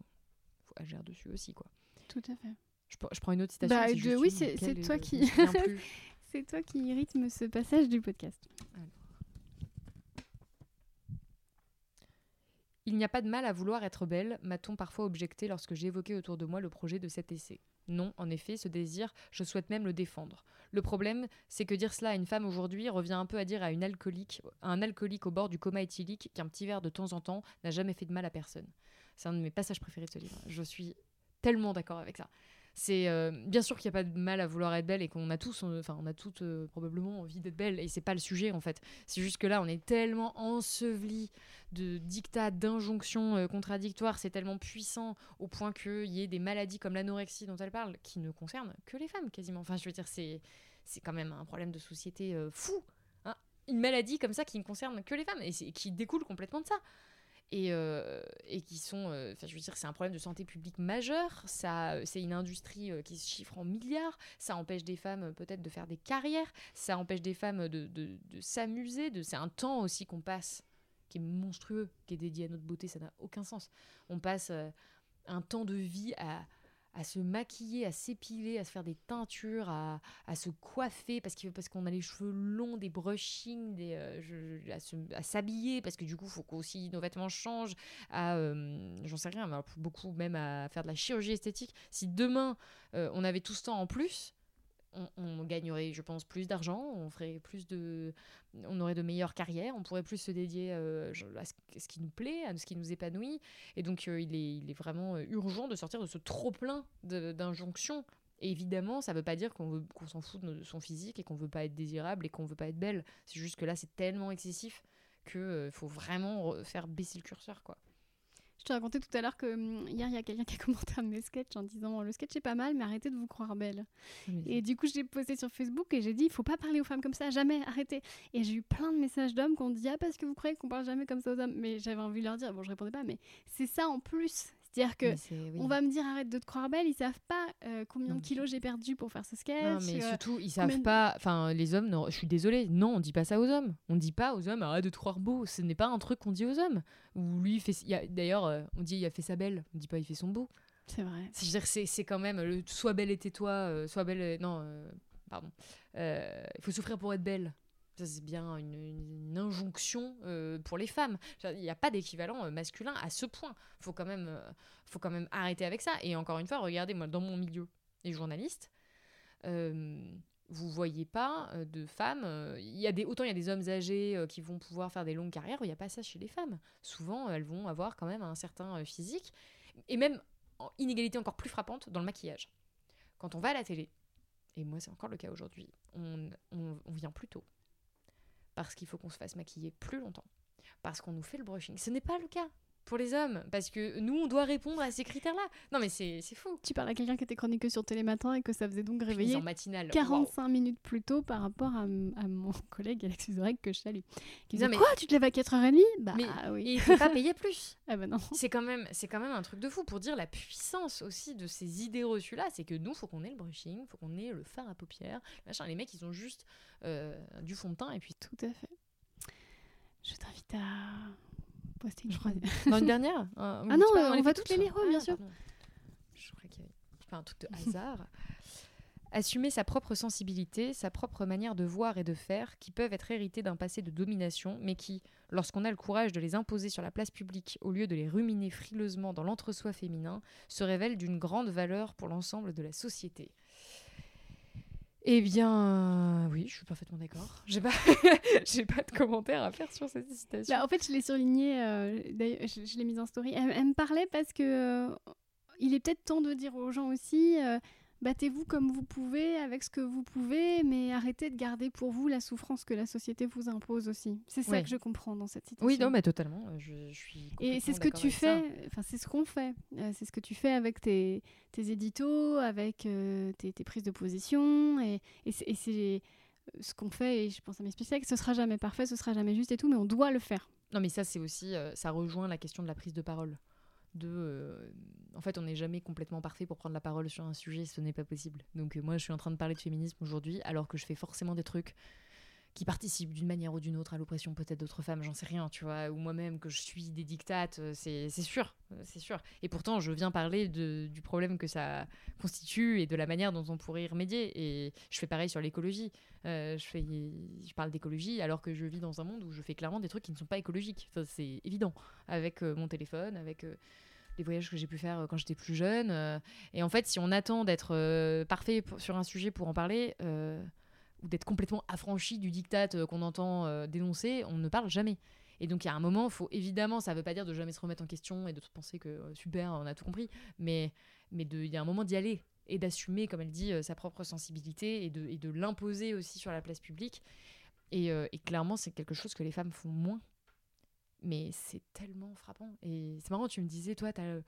faut agir dessus aussi. quoi. Tout à fait. Je, je prends une autre citation. Bah, oui, c'est, toi qui. c'est toi qui rythme ce passage du podcast. Il n'y a pas de mal à vouloir être belle, m'a-t-on parfois objecté lorsque j'ai évoqué autour de moi le projet de cet essai? Non, en effet, ce désir, je souhaite même le défendre. Le problème, c'est que dire cela à une femme aujourd'hui revient un peu à dire à une alcoolique, un alcoolique au bord du coma éthylique qu'un petit verre de temps en temps n'a jamais fait de mal à personne. C'est un de mes passages préférés de ce livre. Je suis tellement d'accord avec ça. C'est euh, bien sûr qu'il n'y a pas de mal à vouloir être belle et qu'on a tous, euh, enfin, on a toutes euh, probablement envie d'être belle et c'est pas le sujet en fait. C'est juste que là, on est tellement enseveli de dictats, d'injonctions contradictoires, c'est tellement puissant au point qu'il y ait des maladies comme l'anorexie dont elle parle qui ne concernent que les femmes quasiment. Enfin, je veux dire, c'est c'est quand même un problème de société fou. Hein. Une maladie comme ça qui ne concerne que les femmes et qui découle complètement de ça et, euh, et qui sont, euh, enfin je veux dire, c'est un problème de santé publique majeur. Ça, c'est une industrie euh, qui se chiffre en milliards. Ça empêche des femmes peut-être de faire des carrières. Ça empêche des femmes de, de, s'amuser. C'est un temps aussi qu'on passe qui est monstrueux, qui est dédié à notre beauté. Ça n'a aucun sens. On passe un temps de vie à à se maquiller, à s'épiler, à se faire des teintures, à, à se coiffer parce qu'on parce qu'on a les cheveux longs, des brushings, des, euh, à s'habiller parce que du coup, il faut qu'aussi nos vêtements changent, à, euh, j'en sais rien, mais beaucoup même à faire de la chirurgie esthétique. Si demain, euh, on avait tout ce temps en plus, on, gagnerait, je pense, plus d'argent, on ferait plus de, on aurait de meilleures carrières, on pourrait plus se dédier euh, à, ce, qui nous plaît, à ce qui nous épanouit. Et donc, euh, il, est, il est vraiment euh, urgent de sortir de ce trop plein d'injonctions. Évidemment, ça ne veut pas dire qu'on qu'on s'en fout de son physique et qu'on veut pas être désirable et qu'on veut pas être belle. C'est juste que là, c'est tellement excessif qu'il faut vraiment faire baisser le curseur, quoi. Je te racontais tout à l'heure que hum, hier, il y a quelqu'un qui a commenté un de mes sketchs en disant Le sketch est pas mal, mais arrêtez de vous croire belle. Et du coup, je l'ai posté sur Facebook et j'ai dit Il faut pas parler aux femmes comme ça, jamais, arrêtez. Et j'ai eu plein de messages d'hommes qui ont dit Ah, parce que vous croyez qu'on parle jamais comme ça aux hommes. Mais j'avais envie de leur dire Bon, je répondais pas, mais c'est ça en plus. C'est-à-dire que on va me dire arrête de te croire belle, ils savent pas euh, combien de kilos j'ai perdu pour faire ce sketch. Non, mais euh, surtout ils savent pas. Enfin, les hommes, non, je suis désolée, non, on dit pas ça aux hommes. On dit pas aux hommes arrête de te croire beau. Ce n'est pas un truc qu'on dit aux hommes. Ou lui, fait. D'ailleurs, euh, on dit il a fait sa belle. On dit pas il fait son beau. C'est vrai. C'est quand même le sois belle et tais-toi, sois belle. non, pardon. Il faut souffrir pour être belle c'est bien une, injonction euh, pour les femmes. Il n'y a pas d'équivalent euh, masculin à ce point. Faut quand même, euh, faut quand même arrêter avec ça. Et encore une fois, regardez moi dans mon milieu, les journalistes, vous voyez pas de femmes. Il y a des autant il y a des hommes âgés qui vont pouvoir faire des longues carrières. Il n'y a pas ça chez les femmes. Souvent, elles vont avoir quand même un certain physique et même inégalité encore plus frappante dans le maquillage. Quand on va à la télé, et moi c'est encore le cas aujourd'hui, on vient plus tôt parce qu'il faut qu'on se fasse maquiller plus longtemps, parce qu'on nous fait le brushing. Ce n'est pas le cas pour les hommes, parce que nous, on doit répondre à ces critères-là. Non, mais c'est faux. Tu parles à quelqu'un qui était chroniqueux sur Télématin et que ça faisait donc réveiller 45 minutes plus tôt par rapport à, mon collègue Alex Vizorek que je salue. Qui disait, mais... quoi, tu te lèves à 4h30 Bah mais oui. il ne pas payer plus. ah bah non. C'est quand, même, quand même un truc de fou pour dire la puissance aussi de ces idées reçues-là. C'est que nous, faut qu'on ait le brushing, faut qu'on ait le fard à paupières. Machin. Les mecs, ils ont juste euh, du fond de teint et puis... Tout à fait. Je t'invite à une Dans une dernière Ah non, on, va toutes les lire, bien sûr. Je crois qu'il y avait un truc de hasard. Assumer sa propre sensibilité, sa propre manière de voir et de faire, qui peuvent être héritées d'un passé de domination, mais qui, lorsqu'on a le courage de les imposer sur la place publique au lieu de les ruminer frileusement dans l'entre-soi féminin, se révèlent d'une grande valeur pour l'ensemble de la société. Eh bien, oui, je suis parfaitement d'accord. J'ai pas, j'ai pas de commentaires à faire sur cette citation. Bah, en fait, je l'ai surligné, euh, je, l'ai mise en story. Elle, me parlait parce que euh, il est peut-être temps de dire aux gens aussi, euh, battez-vous comme vous pouvez, avec ce que vous pouvez, mais arrêtez de garder pour vous la souffrance que la société vous impose aussi. C'est ça que je comprends dans cette situation. Oui, non, mais totalement. Je, suis Et c'est ce que tu fais, enfin, c'est ce qu'on fait. Euh, c'est ce que tu fais avec tes, tes éditos, avec euh, tes, tes, prises de position. Et, et c'est ce qu'on fait, et je pense à mes spécialistes, ce sera jamais parfait, ce sera jamais juste et tout, mais on doit le faire. Non, mais ça, c'est aussi, ça rejoint la question de la prise de parole de euh, en fait on n'est jamais complètement parfait pour prendre la parole sur un sujet ce n'est pas possible. Donc euh, moi je suis en train de parler de féminisme aujourd'hui alors que je fais forcément des trucs qui participent d'une manière ou d'une autre à l'oppression peut-être d'autres femmes, j'en sais rien, tu vois, ou moi-même que je suis des dictates, euh, c'est sûr, c'est sûr. Et pourtant, je viens parler du problème que ça constitue et de la manière dont on pourrait y remédier. Et je fais pareil sur l'écologie. je, fais, je parle d'écologie alors que je vis dans un monde où je fais clairement des trucs qui ne sont pas écologiques. C'est évident, avec mon téléphone, avec les voyages que j'ai pu faire euh, quand j'étais plus jeune. Euh. et en fait, si on attend d'être euh, parfait sur un sujet pour en parler, d'être complètement affranchi du diktat qu'on entend dénoncer, on ne parle jamais. Et donc, il y a un moment, faut évidemment, ça ne veut pas dire de jamais se remettre en question et de penser que super, on a tout compris, mais il y a un moment d'y aller et d'assumer, comme elle dit, sa propre sensibilité et de, l'imposer aussi sur la place publique. Et, clairement, c'est quelque chose que les femmes font moins mais c'est tellement frappant. Et c'est marrant, tu me disais, toi, tu as le,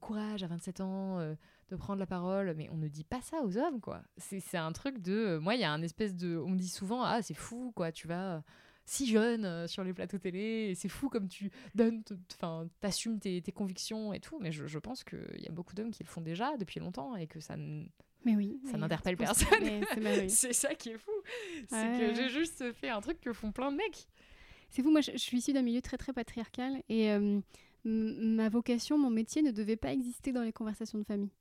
courage à 27 ans euh, de prendre la parole, mais on ne dit pas ça aux hommes, quoi. C'est un truc de. Euh, moi, il y a un espèce de. On me dit souvent, ah, c'est fou, quoi, tu vas. Euh, si jeune sur les plateaux télé, et c'est fou comme tu donnes, enfin, t'assumes tes, tes, convictions et tout, mais je, je pense qu'il y a beaucoup d'hommes qui le font déjà depuis longtemps et que ça mais oui, ça n'interpelle personne. C'est ça qui est fou. C'est que j'ai juste fait un truc que font plein de mecs. C'est vous, moi je, suis issue d'un milieu très très patriarcal et euh, ma vocation, mon métier ne devait pas exister dans les conversations de famille.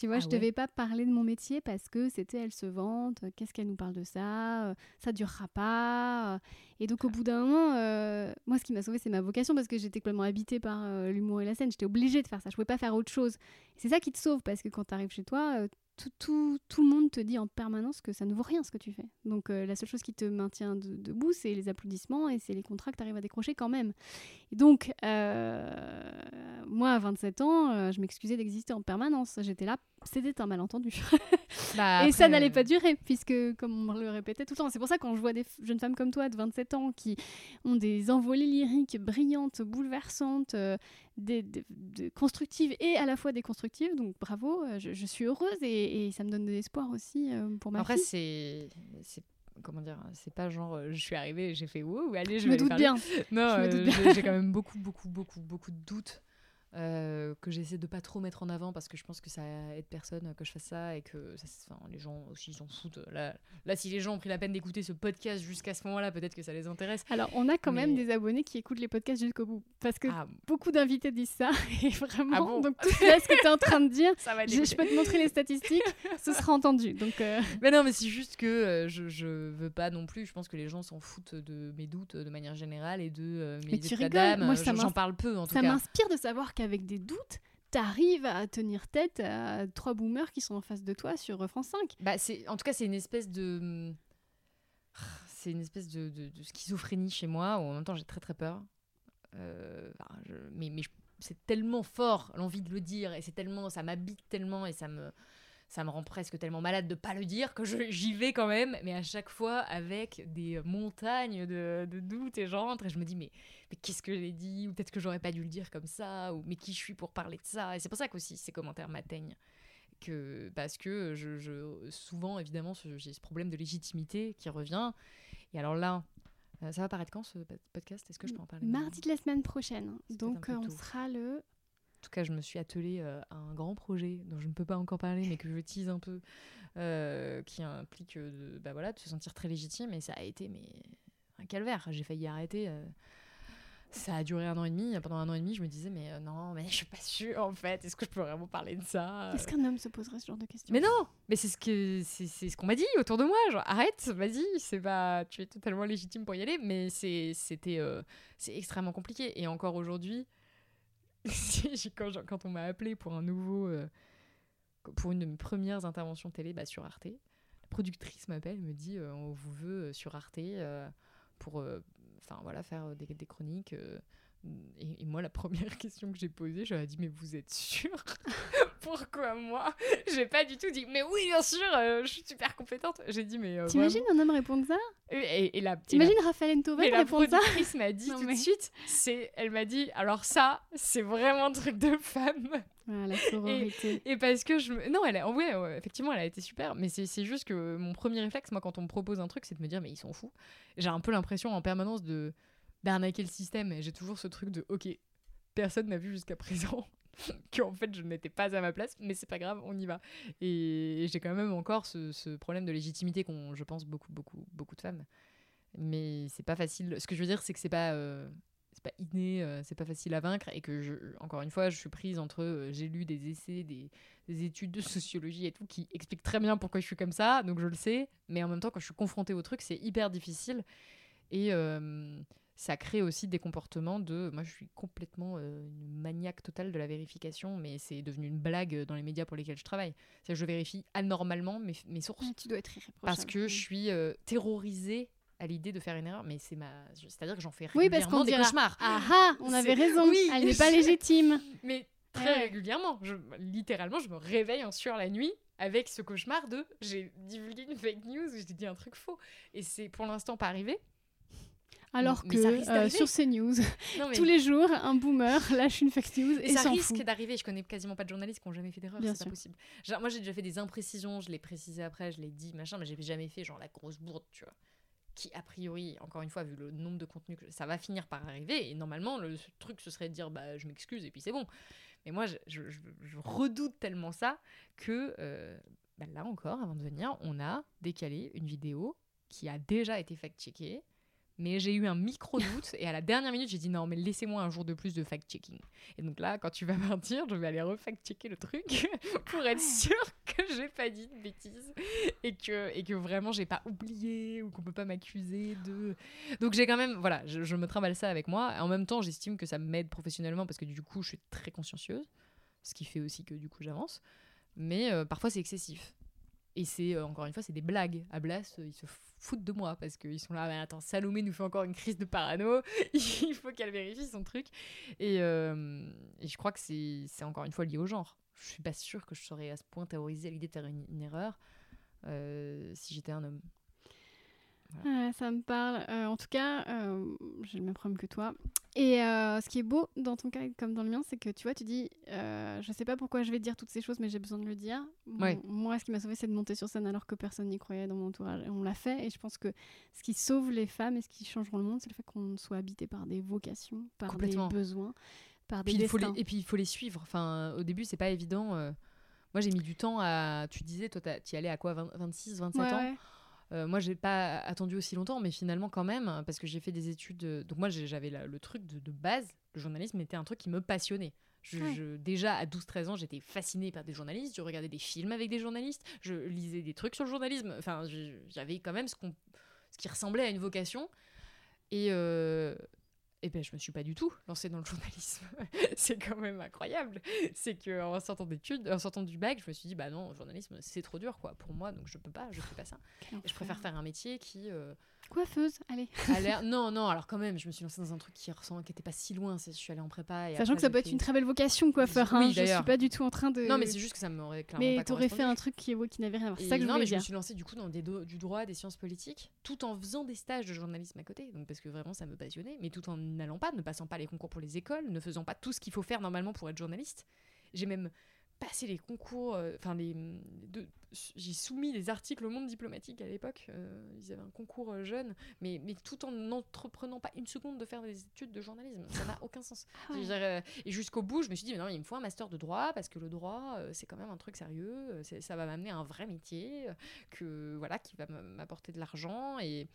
Tu vois, ah je ne devais pas parler de mon métier parce que c'était elle se vante, qu'est-ce qu'elle nous parle de ça, euh, ça durera pas. Et donc au bout d'un moment, euh, moi ce qui m'a sauvé c'est ma vocation parce que j'étais complètement habitée par l'humour et la scène, j'étais obligée de faire ça, je pouvais pas faire autre chose. C'est ça qui te sauve parce que quand tu arrives chez toi, tout, tout, le monde te dit en permanence que ça ne vaut rien ce que tu fais. Donc euh, la seule chose qui te maintient debout, c'est les applaudissements et c'est les contrats que tu arrives à décrocher quand même. Et donc, euh, moi, à 27 ans, euh, je m'excusais d'exister en permanence. J'étais là, c'était un malentendu. Bah, et ça n'allait pas durer, puisque, comme on le répétait tout le temps, c'est pour ça quand je vois des jeunes femmes comme toi de 27 ans qui ont des envolées lyriques brillantes, bouleversantes, des, constructives et à la fois déconstructives, donc bravo, je, suis heureuse et, ça me donne de l'espoir aussi pour ma Après, fille. Après, c'est comment dire, c'est pas genre je suis arrivée et j'ai fait wow, allez, je, je me doute bien. Non, j'ai quand même beaucoup, beaucoup, beaucoup, beaucoup de doutes euh, que j'essaie de pas trop mettre en avant parce que je pense que ça aide personne que je fasse ça et que ça, les gens aussi s'en foutent. Là, là, si les gens ont pris la peine d'écouter ce podcast jusqu'à ce moment-là, peut-être que ça les intéresse. Alors, on a quand même des abonnés qui écoutent les podcasts jusqu'au bout parce que ah. beaucoup d'invités disent ça et vraiment. Ah donc, tout ce que tu es en train de dire, je, peux te montrer les statistiques, ce sera entendu. Donc, euh. Mais non, mais c'est juste que euh, je, je veux pas non plus. Je pense que les gens s'en foutent de mes doutes de manière générale et de mes mais tu rigoles. Moi, j'en parle peu en tout cas. Ça m'inspire de savoir avec des doutes, t'arrives à tenir tête à trois boomers qui sont en face de toi sur France 5. Bah, c'est, en tout cas, c'est une espèce de. C'est une espèce de, de, schizophrénie chez moi, où en même temps j'ai très très peur. Euh, mais mais c'est tellement fort l'envie de le dire, et c'est tellement. Ça m'habite tellement, et ça me ça me rend presque tellement malade de pas le dire que j'y vais quand même, mais à chaque fois avec des montagnes de, de doutes et j'entre et je me dis mais, mais qu'est-ce que j'ai dit ou peut-être que j'aurais pas dû le dire comme ça ou mais qui je suis pour parler de ça? Et c'est pour ça qu'aussi ces commentaires m'atteignent que parce que je, je souvent évidemment j'ai ce problème de légitimité qui revient. Et alors là euh, ça va paraître quand ce podcast? Est-ce que je peux en parler Mardi de la semaine prochaine. Donc on sera le tout cas, je me suis attelée euh, à un grand projet dont je ne peux pas encore parler, mais que je tease un peu, euh, qui implique euh, de, bah voilà, de se sentir très légitime. Et ça a été mais, un calvaire. J'ai failli arrêter. ça a duré un an et demi. Pendant un an et demi, je me disais, mais non, mais je suis pas sûre en fait. Est-ce que je peux vraiment parler de ça Est-ce qu'un homme se poserait ce genre de questions? Mais non Mais c'est ce que c'est, ce qu'on m'a dit autour de moi. Genre, arrête, vas-y, c'est pas, tu es totalement légitime pour y aller. Mais c'est, c'était, c'est extrêmement compliqué. Et encore aujourd'hui quand, on m'a appelé pour un nouveau. Euh, pour une de mes premières interventions télé bah, sur Arte, la productrice m'appelle me dit euh, on vous veut euh, sur Arte pour enfin voilà, faire des chroniques. Et, moi, la première question que j'ai posée, je lui ai dit Mais vous êtes sûr pourquoi moi J'ai pas du tout dit, mais oui, bien sûr, euh, je suis super compétente. J'ai dit, mais. Euh, T'imagines un homme répondre ça et, et, la, T'imagines Raphaël Entové répondre ça La m'a dit tout de suite, c'est, elle m'a dit, alors ça, c'est vraiment un truc de femme. Ah, la sororité. Et, parce que je me... Non, elle a... ouais, effectivement, elle a été super, mais c'est juste que mon premier réflexe, moi, quand on me propose un truc, c'est de me dire, mais ils sont fous. J'ai un peu l'impression en permanence de d'arnaquer le système. J'ai toujours ce truc de, ok, personne n'a vu jusqu'à présent qu'en fait je n'étais pas à ma place, mais c'est pas grave, on y va. Et, j'ai quand même encore ce, problème de légitimité qu'ont, je pense, beaucoup, beaucoup, beaucoup de femmes. Mais c'est pas facile. Ce que je veux dire, c'est que c'est pas, euh, c'est pas inné, euh, c'est pas facile à vaincre, et que, encore une fois, je suis prise entre. Euh, j'ai lu des essais, des, des, études de sociologie et tout qui expliquent très bien pourquoi je suis comme ça, donc je le sais, mais en même temps, quand je suis confrontée au truc, c'est hyper difficile. Et ça crée aussi des comportements de. Moi, je suis complètement euh, une maniaque totale de la vérification, mais c'est devenu une blague dans les médias pour lesquels je travaille. C'est je vérifie anormalement mes, mes sources. tu dois être irréprochable. Parce que je suis euh, terrorisée à l'idée de faire une erreur, mais c'est ma. C'est-à-dire que j'en fais régulièrement oui, parce qu'on des cauchemars. Ah ah, on avait raison. Oui, Elle n'est pas légitime. mais très régulièrement, je, littéralement, je me réveille en sueur la nuit avec ce cauchemar de j'ai divulgué une fake news, j'ai dit un truc faux, et c'est pour l'instant pas arrivé. Alors que euh, sur CNews, tous les jours, un boomer lâche une fake news et, ça risque d'arriver. Je connais quasiment pas de journalistes qui ont jamais fait d'erreur, c'est pas possible. moi, j'ai déjà fait des imprécisions, je l'ai précisé après, je l'ai dit, machin, mais j'ai jamais fait genre la grosse bourde, tu vois. Qui, a priori, encore une fois, vu le nombre de contenus, que ça va finir par arriver. Et normalement, le truc, ce serait de dire, bah, je m'excuse et puis c'est bon. Mais moi, je, redoute tellement ça que euh, bah, là encore, avant de venir, on a décalé une vidéo qui a déjà été fact-checkée mais j'ai eu un micro-doute et à la dernière minute, j'ai dit non, mais laissez-moi un jour de plus de fact-checking. Et donc là, quand tu vas partir, je vais aller refact-checker le truc pour être sûr que j'ai pas dit de bêtises et que, et que vraiment j'ai pas oublié ou qu'on peut pas m'accuser de. Donc j'ai quand même, voilà, je, me travaille ça avec moi. En même temps, j'estime que ça m'aide professionnellement parce que du coup, je suis très consciencieuse, ce qui fait aussi que du coup, j'avance. Mais euh, parfois, c'est excessif. Et c'est, euh, encore une fois, c'est des blagues. À Blas, ils se foutent de moi parce qu'ils sont là, mais attends, Salomé nous fait encore une crise de parano, il faut qu'elle vérifie son truc. Et, euh, je crois que c'est encore une fois lié au genre. Je suis pas sûre que je serais à ce point terrorisée à l'idée de faire une, erreur euh, si j'étais un homme ça me parle. Euh, en tout cas, euh, j'ai le même problème que toi. Et euh, ce qui est beau dans ton cas comme dans le mien, c'est que tu vois, tu dis, je sais pas pourquoi je vais dire toutes ces choses, mais j'ai besoin de le dire. Moi, ce qui m'a sauvé, c'est de monter sur scène alors que personne n'y croyait dans mon entourage. Et on l'a fait. Et je pense que ce qui sauve les femmes et ce qui changeront le monde, c'est le fait qu'on soit habité par des vocations, par des besoins, par des destins. et puis il faut les suivre. Enfin, au début, c'est pas évident. Moi, j'ai mis du temps à. Tu disais, toi, tu y allais à quoi 26, 27 ans euh, moi, j'ai pas attendu aussi longtemps, mais finalement quand même, parce que j'ai fait des études. Euh, donc moi, j'avais le truc de, base. Le journalisme était un truc qui me passionnait. Je, déjà à 12-13 ans, j'étais fascinée par des journalistes. Je regardais des films avec des journalistes. Je lisais des trucs sur le journalisme. Enfin, j'avais quand même ce, ce qui ressemblait à une vocation. Et, euh, et ben je me suis pas du tout lancée dans le journalisme. c'est quand même incroyable. C'est que en sortant d'études, en sortant du bac, je me suis dit bah non, le journalisme c'est trop dur quoi pour moi, donc je peux pas, je fais pas ça. je préfère faire un métier qui euh, Coiffeuse, allez. non, non, alors quand même, je me suis lancée dans un truc qui ressemble, qui était pas si loin. Je suis allée en prépa. Et Sachant que ça peut être une très belle vocation, coiffeur. Hein, je suis pas du tout en train de. Non, mais c'est juste que ça m'aurait clairement Mais t'aurais fait un truc qui, qui n'avait rien à voir. C'est ça que non, je mais je me suis lancée du coup dans des du droit, des sciences politiques, tout en faisant des stages de journalisme à côté. Donc parce que vraiment ça me passionnait, mais tout en n'allant pas, ne passant pas les concours pour les écoles, ne faisant pas tout ce qu'il faut faire normalement pour être journaliste. J'ai même passé les concours, euh, enfin les, j'ai soumis des articles au monde diplomatique à l'époque. Euh, ils avaient un concours euh, jeune, mais, mais tout en n'entreprenant pas une seconde de faire des études de journalisme. Ça n'a aucun sens. Ah et jusqu'au bout, je me suis dit, mais non, il me faut un master de droit parce que le droit, c'est quand même un truc sérieux. Ça va m'amener à un vrai métier, que voilà, qui va m'apporter de l'argent et,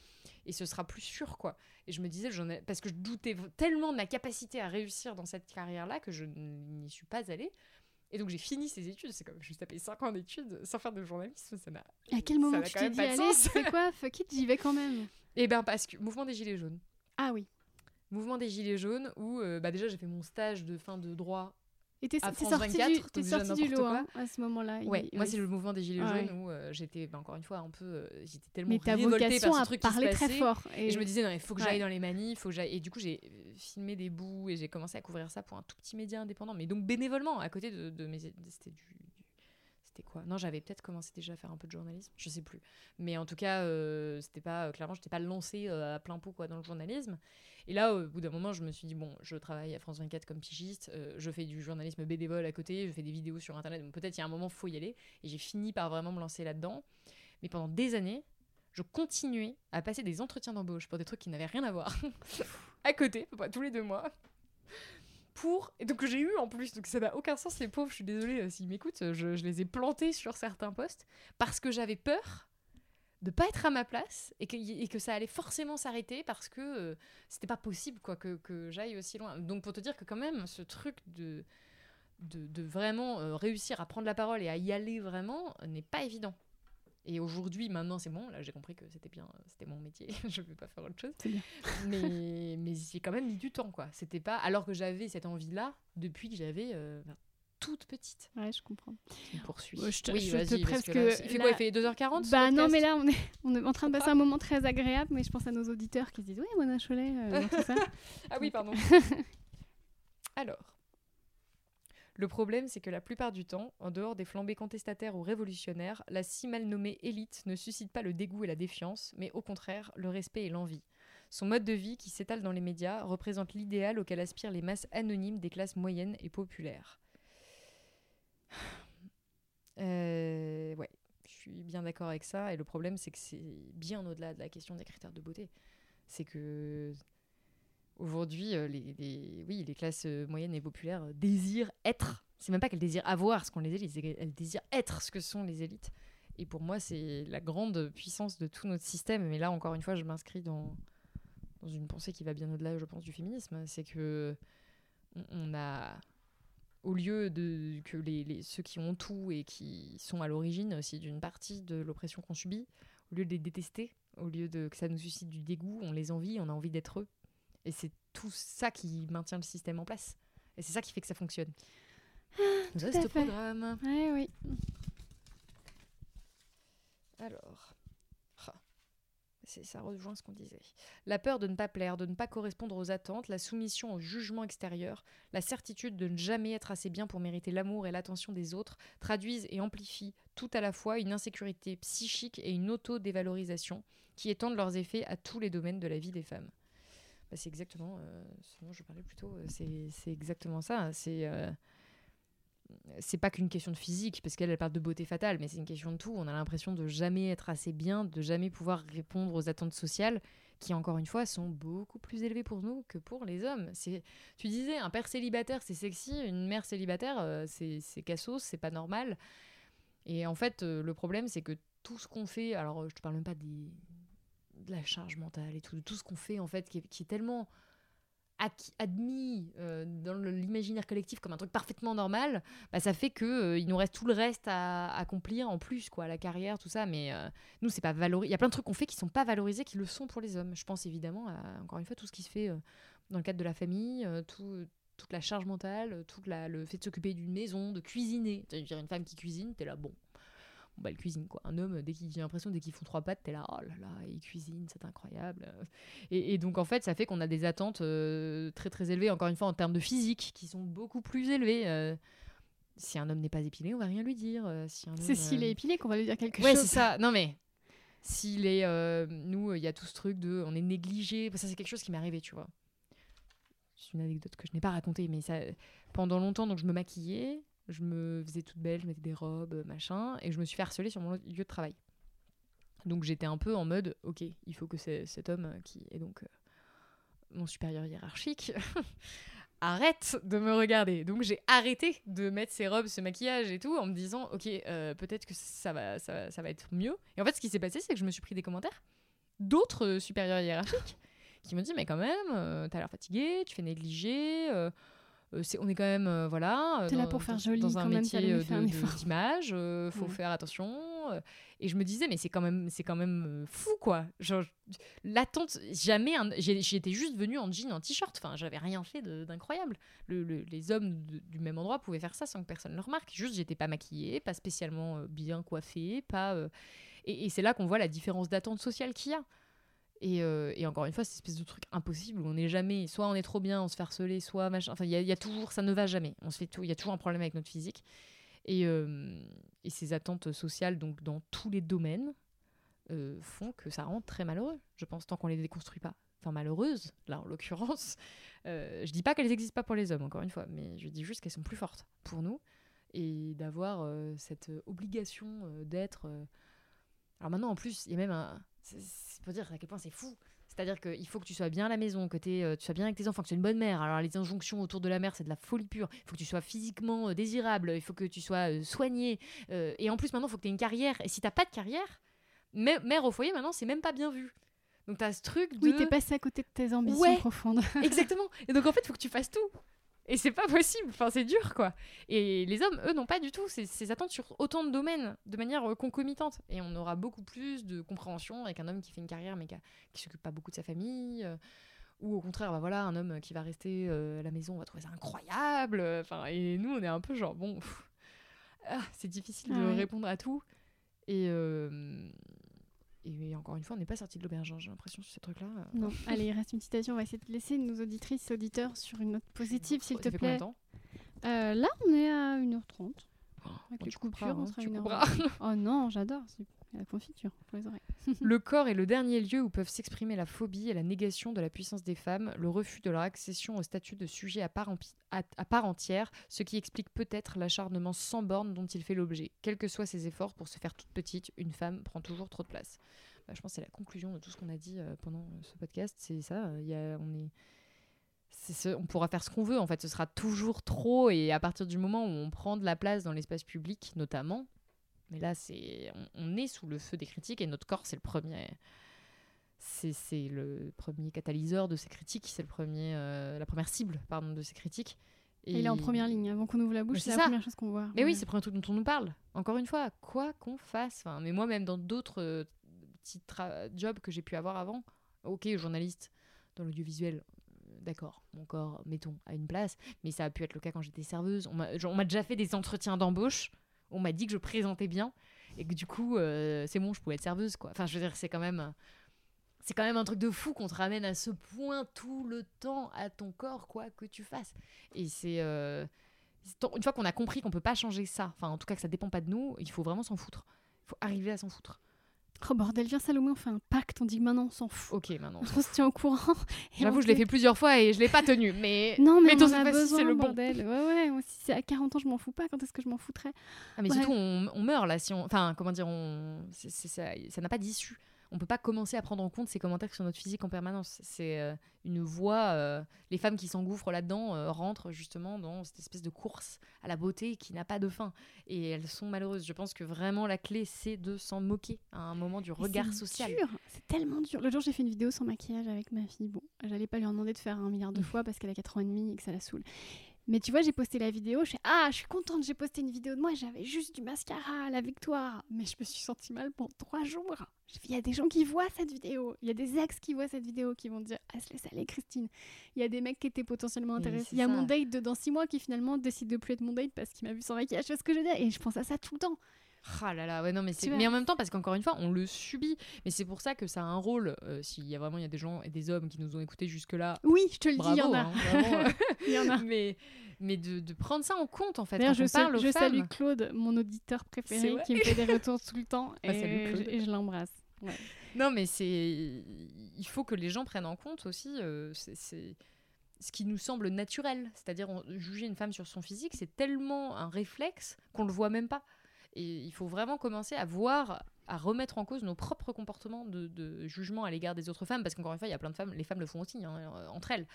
et ce sera plus sûr, quoi. Et je me disais, ai, parce que je doutais tellement de ma capacité à réussir dans cette carrière-là que je n'y suis pas allée. Et donc j'ai fini ces études, c'est comme je me tapé 5 ans d'études sans faire de journalisme, ça n'a. À quel moment tu t'es dit allez, c'est quoi, fuck it, j'y vais quand même Eh ben parce que mouvement des gilets jaunes. Ah oui. Mouvement des gilets jaunes où euh, bah déjà j'ai fait mon stage de fin de droit Et t'es sorti 24, du, sorti du lot hein, à ce moment-là. Il- Ouais, moi oui. c'est le mouvement des gilets jaunes où euh, j'étais bah, encore une fois un peu, euh, j'étais tellement Mais ta révoltée vocation par ce truc qui se très fort. Et je me disais, non, il faut que j'aille Ouais. dans les manifs, faut que j'aille. Et du coup, j'ai euh, filmé des bouts et j'ai commencé à couvrir ça pour un tout petit média indépendant, mais donc bénévolement, à côté de, de mes. C'était du. C'était quoi? Non, j'avais peut-être commencé déjà à faire un peu de journalisme, je sais plus. Mais en tout cas, euh, c'était pas. clairement, je n'étais pas lancée euh, à plein pot quoi, dans le journalisme. Et là, au bout d'un moment, je me suis dit, bon, je travaille à France 24 comme pigiste, euh, je fais du journalisme bénévole à côté, je fais des vidéos sur Internet, donc peut-être il y a un moment, faut y aller. Et j'ai fini par vraiment me lancer là-dedans. Mais pendant des années, je continuais à passer des entretiens d'embauche pour des trucs qui n'avaient rien à voir à côté, tous les deux mois. Pour... Et donc j'ai eu en plus, donc ça n'a aucun sens les pauvres, je suis désolée euh, s'ils m'écoutent, euh, je les ai plantés sur certains postes parce que j'avais peur de pas être à ma place et que, et que ça allait forcément s'arrêter parce que euh, c'était pas possible quoi que, que j'aille aussi loin. Donc pour te dire que quand même ce truc de, de, de vraiment euh, réussir à prendre la parole et à y aller vraiment n'est pas évident. Et aujourd'hui, maintenant, c'est bon. Là, j'ai compris que c'était bien, c'était mon métier. je ne vais pas faire autre chose. Bien. Mais, mais j'ai quand même mis du temps, quoi. C'était pas. Alors que j'avais cette envie-là depuis que j'avais euh, toute petite. Ouais, je comprends. Me poursuit. Ouais, je te- oui, je te presque- là, il fait quoi Il fait 2h40 ce Bah non, mais là, on est, on est en train de passer pas un moment très agréable, mais je pense à nos auditeurs qui se disent Oui, Mona Cholet, euh, tout ça. Ah oui, pardon. Alors, le problème, c'est que la plupart du temps, en dehors des flambées contestataires ou révolutionnaires, la si mal nommée élite ne suscite pas le dégoût et la défiance, mais au contraire le respect et l'envie. Son mode de vie, qui s'étale dans les médias, représente l'idéal auquel aspirent les masses anonymes des classes moyennes et populaires. Euh, ouais, je suis bien d'accord avec ça. Et le problème, c'est que c'est bien au-delà de la question des critères de beauté. C'est que aujourd'hui, euh, les, oui, les classes euh, moyennes et populaires désirent être. C'est même pas qu'elles désirent avoir ce qu'ont les élites, qu'elles désirent être ce que sont les élites. Et pour moi, c'est la grande puissance de tout notre système. Mais là, encore une fois, je m'inscris dans, dans une pensée qui va bien au-delà, je pense, du féminisme. C'est que on a, au lieu de que les, les- ceux qui ont tout et qui sont à l'origine aussi d'une partie de l'oppression qu'on subit, au lieu de les détester, au lieu de que ça nous suscite du dégoût, on les envie, on a envie d'être eux. Et c'est tout ça qui maintient le système en place. Et c'est ça qui fait que ça fonctionne. Nous à reste fait. programme. Ouais, oui. Alors, ah, ça rejoint ce qu'on disait. La peur de ne pas plaire, de ne pas correspondre aux attentes, la soumission au jugement extérieur, la certitude de ne jamais être assez bien pour mériter l'amour et l'attention des autres traduisent et amplifient tout à la fois une insécurité psychique et une auto-dévalorisation qui étendent leurs effets à tous les domaines de la vie des femmes. Bah, c'est exactement euh, ce dont je parlais plus tôt. euh, C'est exactement ça. C'est euh, c'est pas qu'une question de physique, parce qu'elle elle parle de beauté fatale, mais c'est une question de tout. On a l'impression de jamais être assez bien, de jamais pouvoir répondre aux attentes sociales, qui encore une fois sont beaucoup plus élevées pour nous que pour les hommes. C'est, tu disais, un père célibataire c'est sexy, une mère célibataire euh, c'est c'est cassos, c'est pas normal. Et en fait, euh, le problème c'est que tout ce qu'on fait, alors euh, je te parle même pas des, de la charge mentale et tout, de tout ce qu'on fait en fait, qui est, tellement admis euh, dans l'imaginaire collectif comme un truc parfaitement normal, bah, ça fait que euh, il nous reste tout le reste à, accomplir en plus, quoi, la carrière, tout ça. Mais euh, nous, c'est pas valorisé. Il y a plein de trucs qu'on fait qui sont pas valorisés, qui le sont pour les hommes. Je pense évidemment à, encore une fois, tout ce qui se fait dans le cadre de la famille, tout- toute la charge mentale, tout le fait de s'occuper d'une maison, de cuisiner. Une femme qui cuisine, t'es là, bon. Bah, elle cuisine quoi. Un homme, dès qu'il j'ai l'impression, dès qu'ils font trois pattes, t'es là, oh là là, il cuisine, c'est incroyable. Et, et donc en fait, ça fait qu'on a des attentes euh, très très élevées, encore une fois en termes de physique, qui sont beaucoup plus élevées. euh, si un homme n'est pas épilé, on va rien lui dire. euh, si C'est s'il euh, est épilé qu'on va lui dire quelque Ouais, chose. c'est ça. Non mais s'il est, euh, nous, il y a tout ce truc de, on est négligé. Ça c'est quelque chose qui m'est arrivé, tu vois. C'est une anecdote que je n'ai pas racontée, mais ça, pendant longtemps, donc je me maquillais, je me faisais toute belle, je mettais des robes, machin, et je me suis fait harceler sur mon lieu de travail. Donc j'étais un peu en mode, ok, il faut que cet homme euh, qui est donc euh, mon supérieur hiérarchique arrête de me regarder. Donc j'ai arrêté de mettre ces robes, ce maquillage et tout, en me disant, ok, euh, peut-être que ça va, ça, ça va être mieux. Et en fait, ce qui s'est passé, c'est que je me suis pris des commentaires d'autres euh, supérieurs hiérarchiques qui m'ont dit, mais quand même, euh, t'as l'air fatigué, tu fais négliger. euh, euh, c'est- on est quand même, euh, voilà. euh, T'es là dans- pour faire dans- joli, Dans un quand métier d'image, euh, faut Ouais. faire attention. et je me disais, mais c'est quand même, c'est quand même fou, quoi. Genre, l'attente, jamais. J'étais juste venue en jean, en t-shirt. Enfin, j'avais rien fait d'incroyable. Le- le- les hommes de- du même endroit pouvaient faire ça sans que personne ne le remarque. Juste, j'étais pas maquillée, pas spécialement bien coiffée, pas. Et, et c'est là qu'on voit la différence d'attente sociale qu'il y a. Et, euh, et encore une fois, cette espèce de truc impossible où on n'est jamais, soit on est trop bien, on se fait harceler, soit machin. Enfin, il y, a- toujours, ça ne va jamais. On se fait tout, il y a toujours un problème avec notre physique. Et, euh, ces attentes sociales, donc dans tous les domaines, euh, font que ça rend très malheureux, je pense, tant qu'on les déconstruit pas. Enfin, malheureuses, là en l'occurrence. Je dis pas qu'elles n'existent pas pour les hommes, encore une fois, mais je dis juste qu'elles sont plus fortes pour nous et d'avoir cette obligation d'être. Alors maintenant, en plus, il y a même un. C'est pour dire à quel point c'est fou. C'est-à-dire qu'il faut que tu sois bien à la maison, que euh, tu sois bien avec tes enfants, que tu sois une bonne mère. Alors les injonctions autour de la mère, c'est de la folie pure. Il faut que tu sois physiquement euh, désirable, il faut que tu sois euh, soigné. euh, et en plus, maintenant, il faut que tu aies une carrière. Et si t'as pas de carrière, mè- mère au foyer, maintenant, c'est même pas bien vu. Donc t'as ce truc de... Oui, t'es passé à côté de tes ambitions Ouais. profondes. Exactement. Et donc en fait, il faut que tu fasses tout. Et c'est pas possible. Enfin, c'est dur, quoi. Et les hommes, eux, n'ont pas du tout ces, ces attentes sur autant de domaines, de manière euh, concomitante. Et on aura beaucoup plus de compréhension avec un homme qui fait une carrière, mais qui, qui s'occupe pas beaucoup de sa famille. euh, ou au contraire, bah voilà, un homme qui va rester euh, à la maison, on va trouver ça incroyable. Enfin, et nous, on est un peu genre, bon, ah, c'est difficile de Ah ouais. répondre à tout. Et, euh, et encore une fois, on n'est pas sorti de l'auberge, hein, j'ai l'impression, sur ces trucs-là. Non, allez, il reste une citation. On va essayer de laisser nos auditrices, auditeurs sur une note positive, s'il Ça te fait combien plaît. de temps Euh, là, on est à 1h30. Avec Bon, les tu couperas, coupures, on hein, sera tu 1h20. couperas. Oh non, j'adore. La confiture pour les oreilles. Le corps est le dernier lieu où peuvent s'exprimer la phobie et la négation de la puissance des femmes, le refus de leur accession au statut de sujet à part, entière, ce qui explique peut-être l'acharnement sans borne dont il fait l'objet. Quels que soient ses efforts pour se faire toute petite, une femme prend toujours trop de place. Bah, je pense que c'est la conclusion de tout ce qu'on a dit euh, pendant ce podcast. C'est ça, euh, on on pourra faire ce qu'on veut, en fait, ce sera toujours trop, et à partir du moment où on prend de la place dans l'espace public, notamment, mais là, c'est, on, on est sous le feu des critiques et notre corps, c'est le premier, c'est, le premier catalyseur de ces critiques, c'est le premier, euh, la première cible, pardon, de ces critiques. Et il est en première ligne. Avant qu'on ouvre la bouche, c'est la ça. première chose qu'on voit. Mais oui, c'est le premier truc dont on nous parle. Encore une fois, quoi qu'on fasse. Enfin, mais moi, même dans d'autres euh, petits jobs que j'ai pu avoir avant, ok, journaliste dans l'audiovisuel, d'accord, mon corps, mettons, à une place, mais ça a pu être le cas quand j'étais serveuse. On m'a genre, on m'a déjà fait des entretiens d'embauche, on m'a dit que je présentais bien, et que du coup, euh, c'est bon, je pouvais être serveuse, quoi. Enfin, je veux dire, c'est quand même. C'est quand même un truc de fou qu'on te ramène à ce point tout le temps à ton corps, quoi que tu fasses. Et c'est. euh, une fois qu'on a compris qu'on peut pas changer ça, enfin en tout cas que ça dépend pas de nous, il faut vraiment s'en foutre. Il faut arriver à s'en foutre. Oh bordel, viens Salomé, on fait un pacte. On dit que maintenant on s'en fout. Ok, maintenant. On se tient au courant. J'avoue, je l'ai fait plusieurs fois et je l'ai pas tenu, mais. Non, mais, on en a fois-ci, besoin, c'est le bon. bordel. Ouais, ouais. moi, Si c'est à 40 ans, je m'en fous pas. Quand est-ce que je m'en foutrais? Ah, mais Ouais. surtout, on, on meurt là. Si on... Enfin, comment dire, on... ça n'a pas d'issue. On peut pas commencer à prendre en compte ces commentaires sur notre physique en permanence. C'est euh, une voie. euh, Les femmes qui s'engouffrent là-dedans euh, rentrent justement dans cette espèce de course à la beauté qui n'a pas de fin. Et elles sont malheureuses. Je pense que vraiment la clé, c'est de s'en moquer à un moment du regard c'est social. dur, C'est tellement dur. Le jour, j'ai fait une vidéo sans maquillage avec ma fille. Bon, j'allais pas lui en demander de faire un milliard de Mm. fois parce qu'elle a 4 ans et demi et que ça la saoule. Mais tu vois, j'ai posté la vidéo. Je fais Ah, je suis contente, j'ai posté une vidéo de moi. J'avais juste du mascara, la victoire. Mais je me suis sentie mal pendant 3 jours. Il y a des gens qui voient cette vidéo. Il y a des ex qui voient cette vidéo qui vont dire Ah, se laisse aller, Christine. Il y a des mecs qui étaient potentiellement intéressés. Il y a ça. mon date de dans 6 mois qui finalement décide de plus être mon date parce qu'il m'a vu sans maquillage. Ce que je veux dire? Et je pense à ça tout le temps. Ah là là, ouais, non, mais, c'est- mais en même temps, parce qu'encore une fois, on le subit. Mais c'est pour ça que ça a un rôle. euh, S'il y a vraiment y a des gens et des hommes qui nous ont écoutés jusque-là, Oui, je te le dis, bravo. il y en a. hein, vraiment, euh, Il y en a. mais mais de, de prendre ça en compte, en fait. Quand je, on parle aux je salue. Claude, mon auditeur préféré, qui me fait des retours tout le temps. Bah, et, salut, je- et je l'embrasse. Ouais. Non, mais c'est. Il faut que les gens prennent en compte aussi. euh, c'est- ce qui nous semble naturel. C'est-à-dire, juger une femme sur son physique, c'est tellement un réflexe qu'on le voit même pas. Et il faut vraiment commencer à voir, à remettre en cause nos propres comportements de, jugement à l'égard des autres femmes. Parce qu'encore une fois, il y a plein de femmes, les femmes le font aussi, hein, euh, entre elles.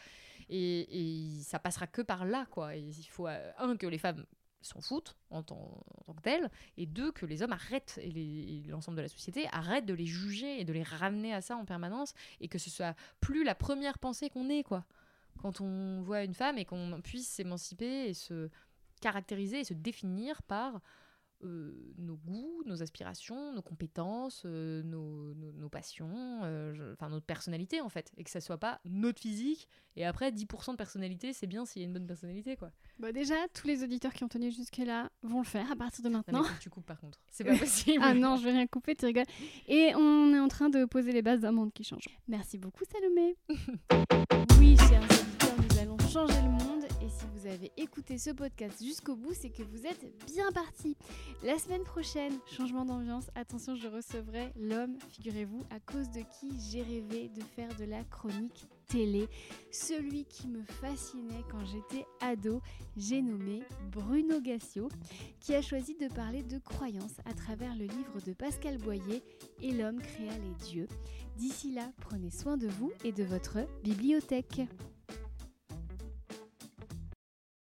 Et, et ça passera que par là, quoi. Il faut, euh, un, que les femmes s'en foutent en tant, que telles, et deux, que les hommes arrêtent, et l'ensemble de la société arrête de les juger et de les ramener à ça en permanence, et que ce soit plus la première pensée qu'on ait, quoi. Quand on voit une femme et qu'on puisse s'émanciper et se caractériser et se définir par euh, nos goûts, nos aspirations, nos compétences, euh, nos, nos, passions, euh, enfin notre personnalité en fait, et que ça soit pas notre physique. Et après, 10% de personnalité, c'est bien s'il y a une bonne personnalité quoi. Bah déjà, tous les auditeurs qui ont tenu jusque-là vont le faire à partir de maintenant. tu coupes par contre, c'est pas possible. ah non, je vais rien couper, tu rigoles. Et on est en train de poser les bases d'un monde qui change. Merci beaucoup Salomé. oui, chers auditeurs, nous allons changer le monde vous avez écouté ce podcast jusqu'au bout, c'est que vous êtes bien parti. La semaine prochaine, changement d'ambiance, attention, je recevrai l'homme, figurez-vous, à cause de qui j'ai rêvé de faire de la chronique télé. Celui qui me fascinait quand j'étais ado, j'ai nommé Bruno Gassio, qui a choisi de parler de croyances à travers le livre de Pascal Boyer Et l'homme créa les dieux. D'ici là, prenez soin de vous et de votre bibliothèque.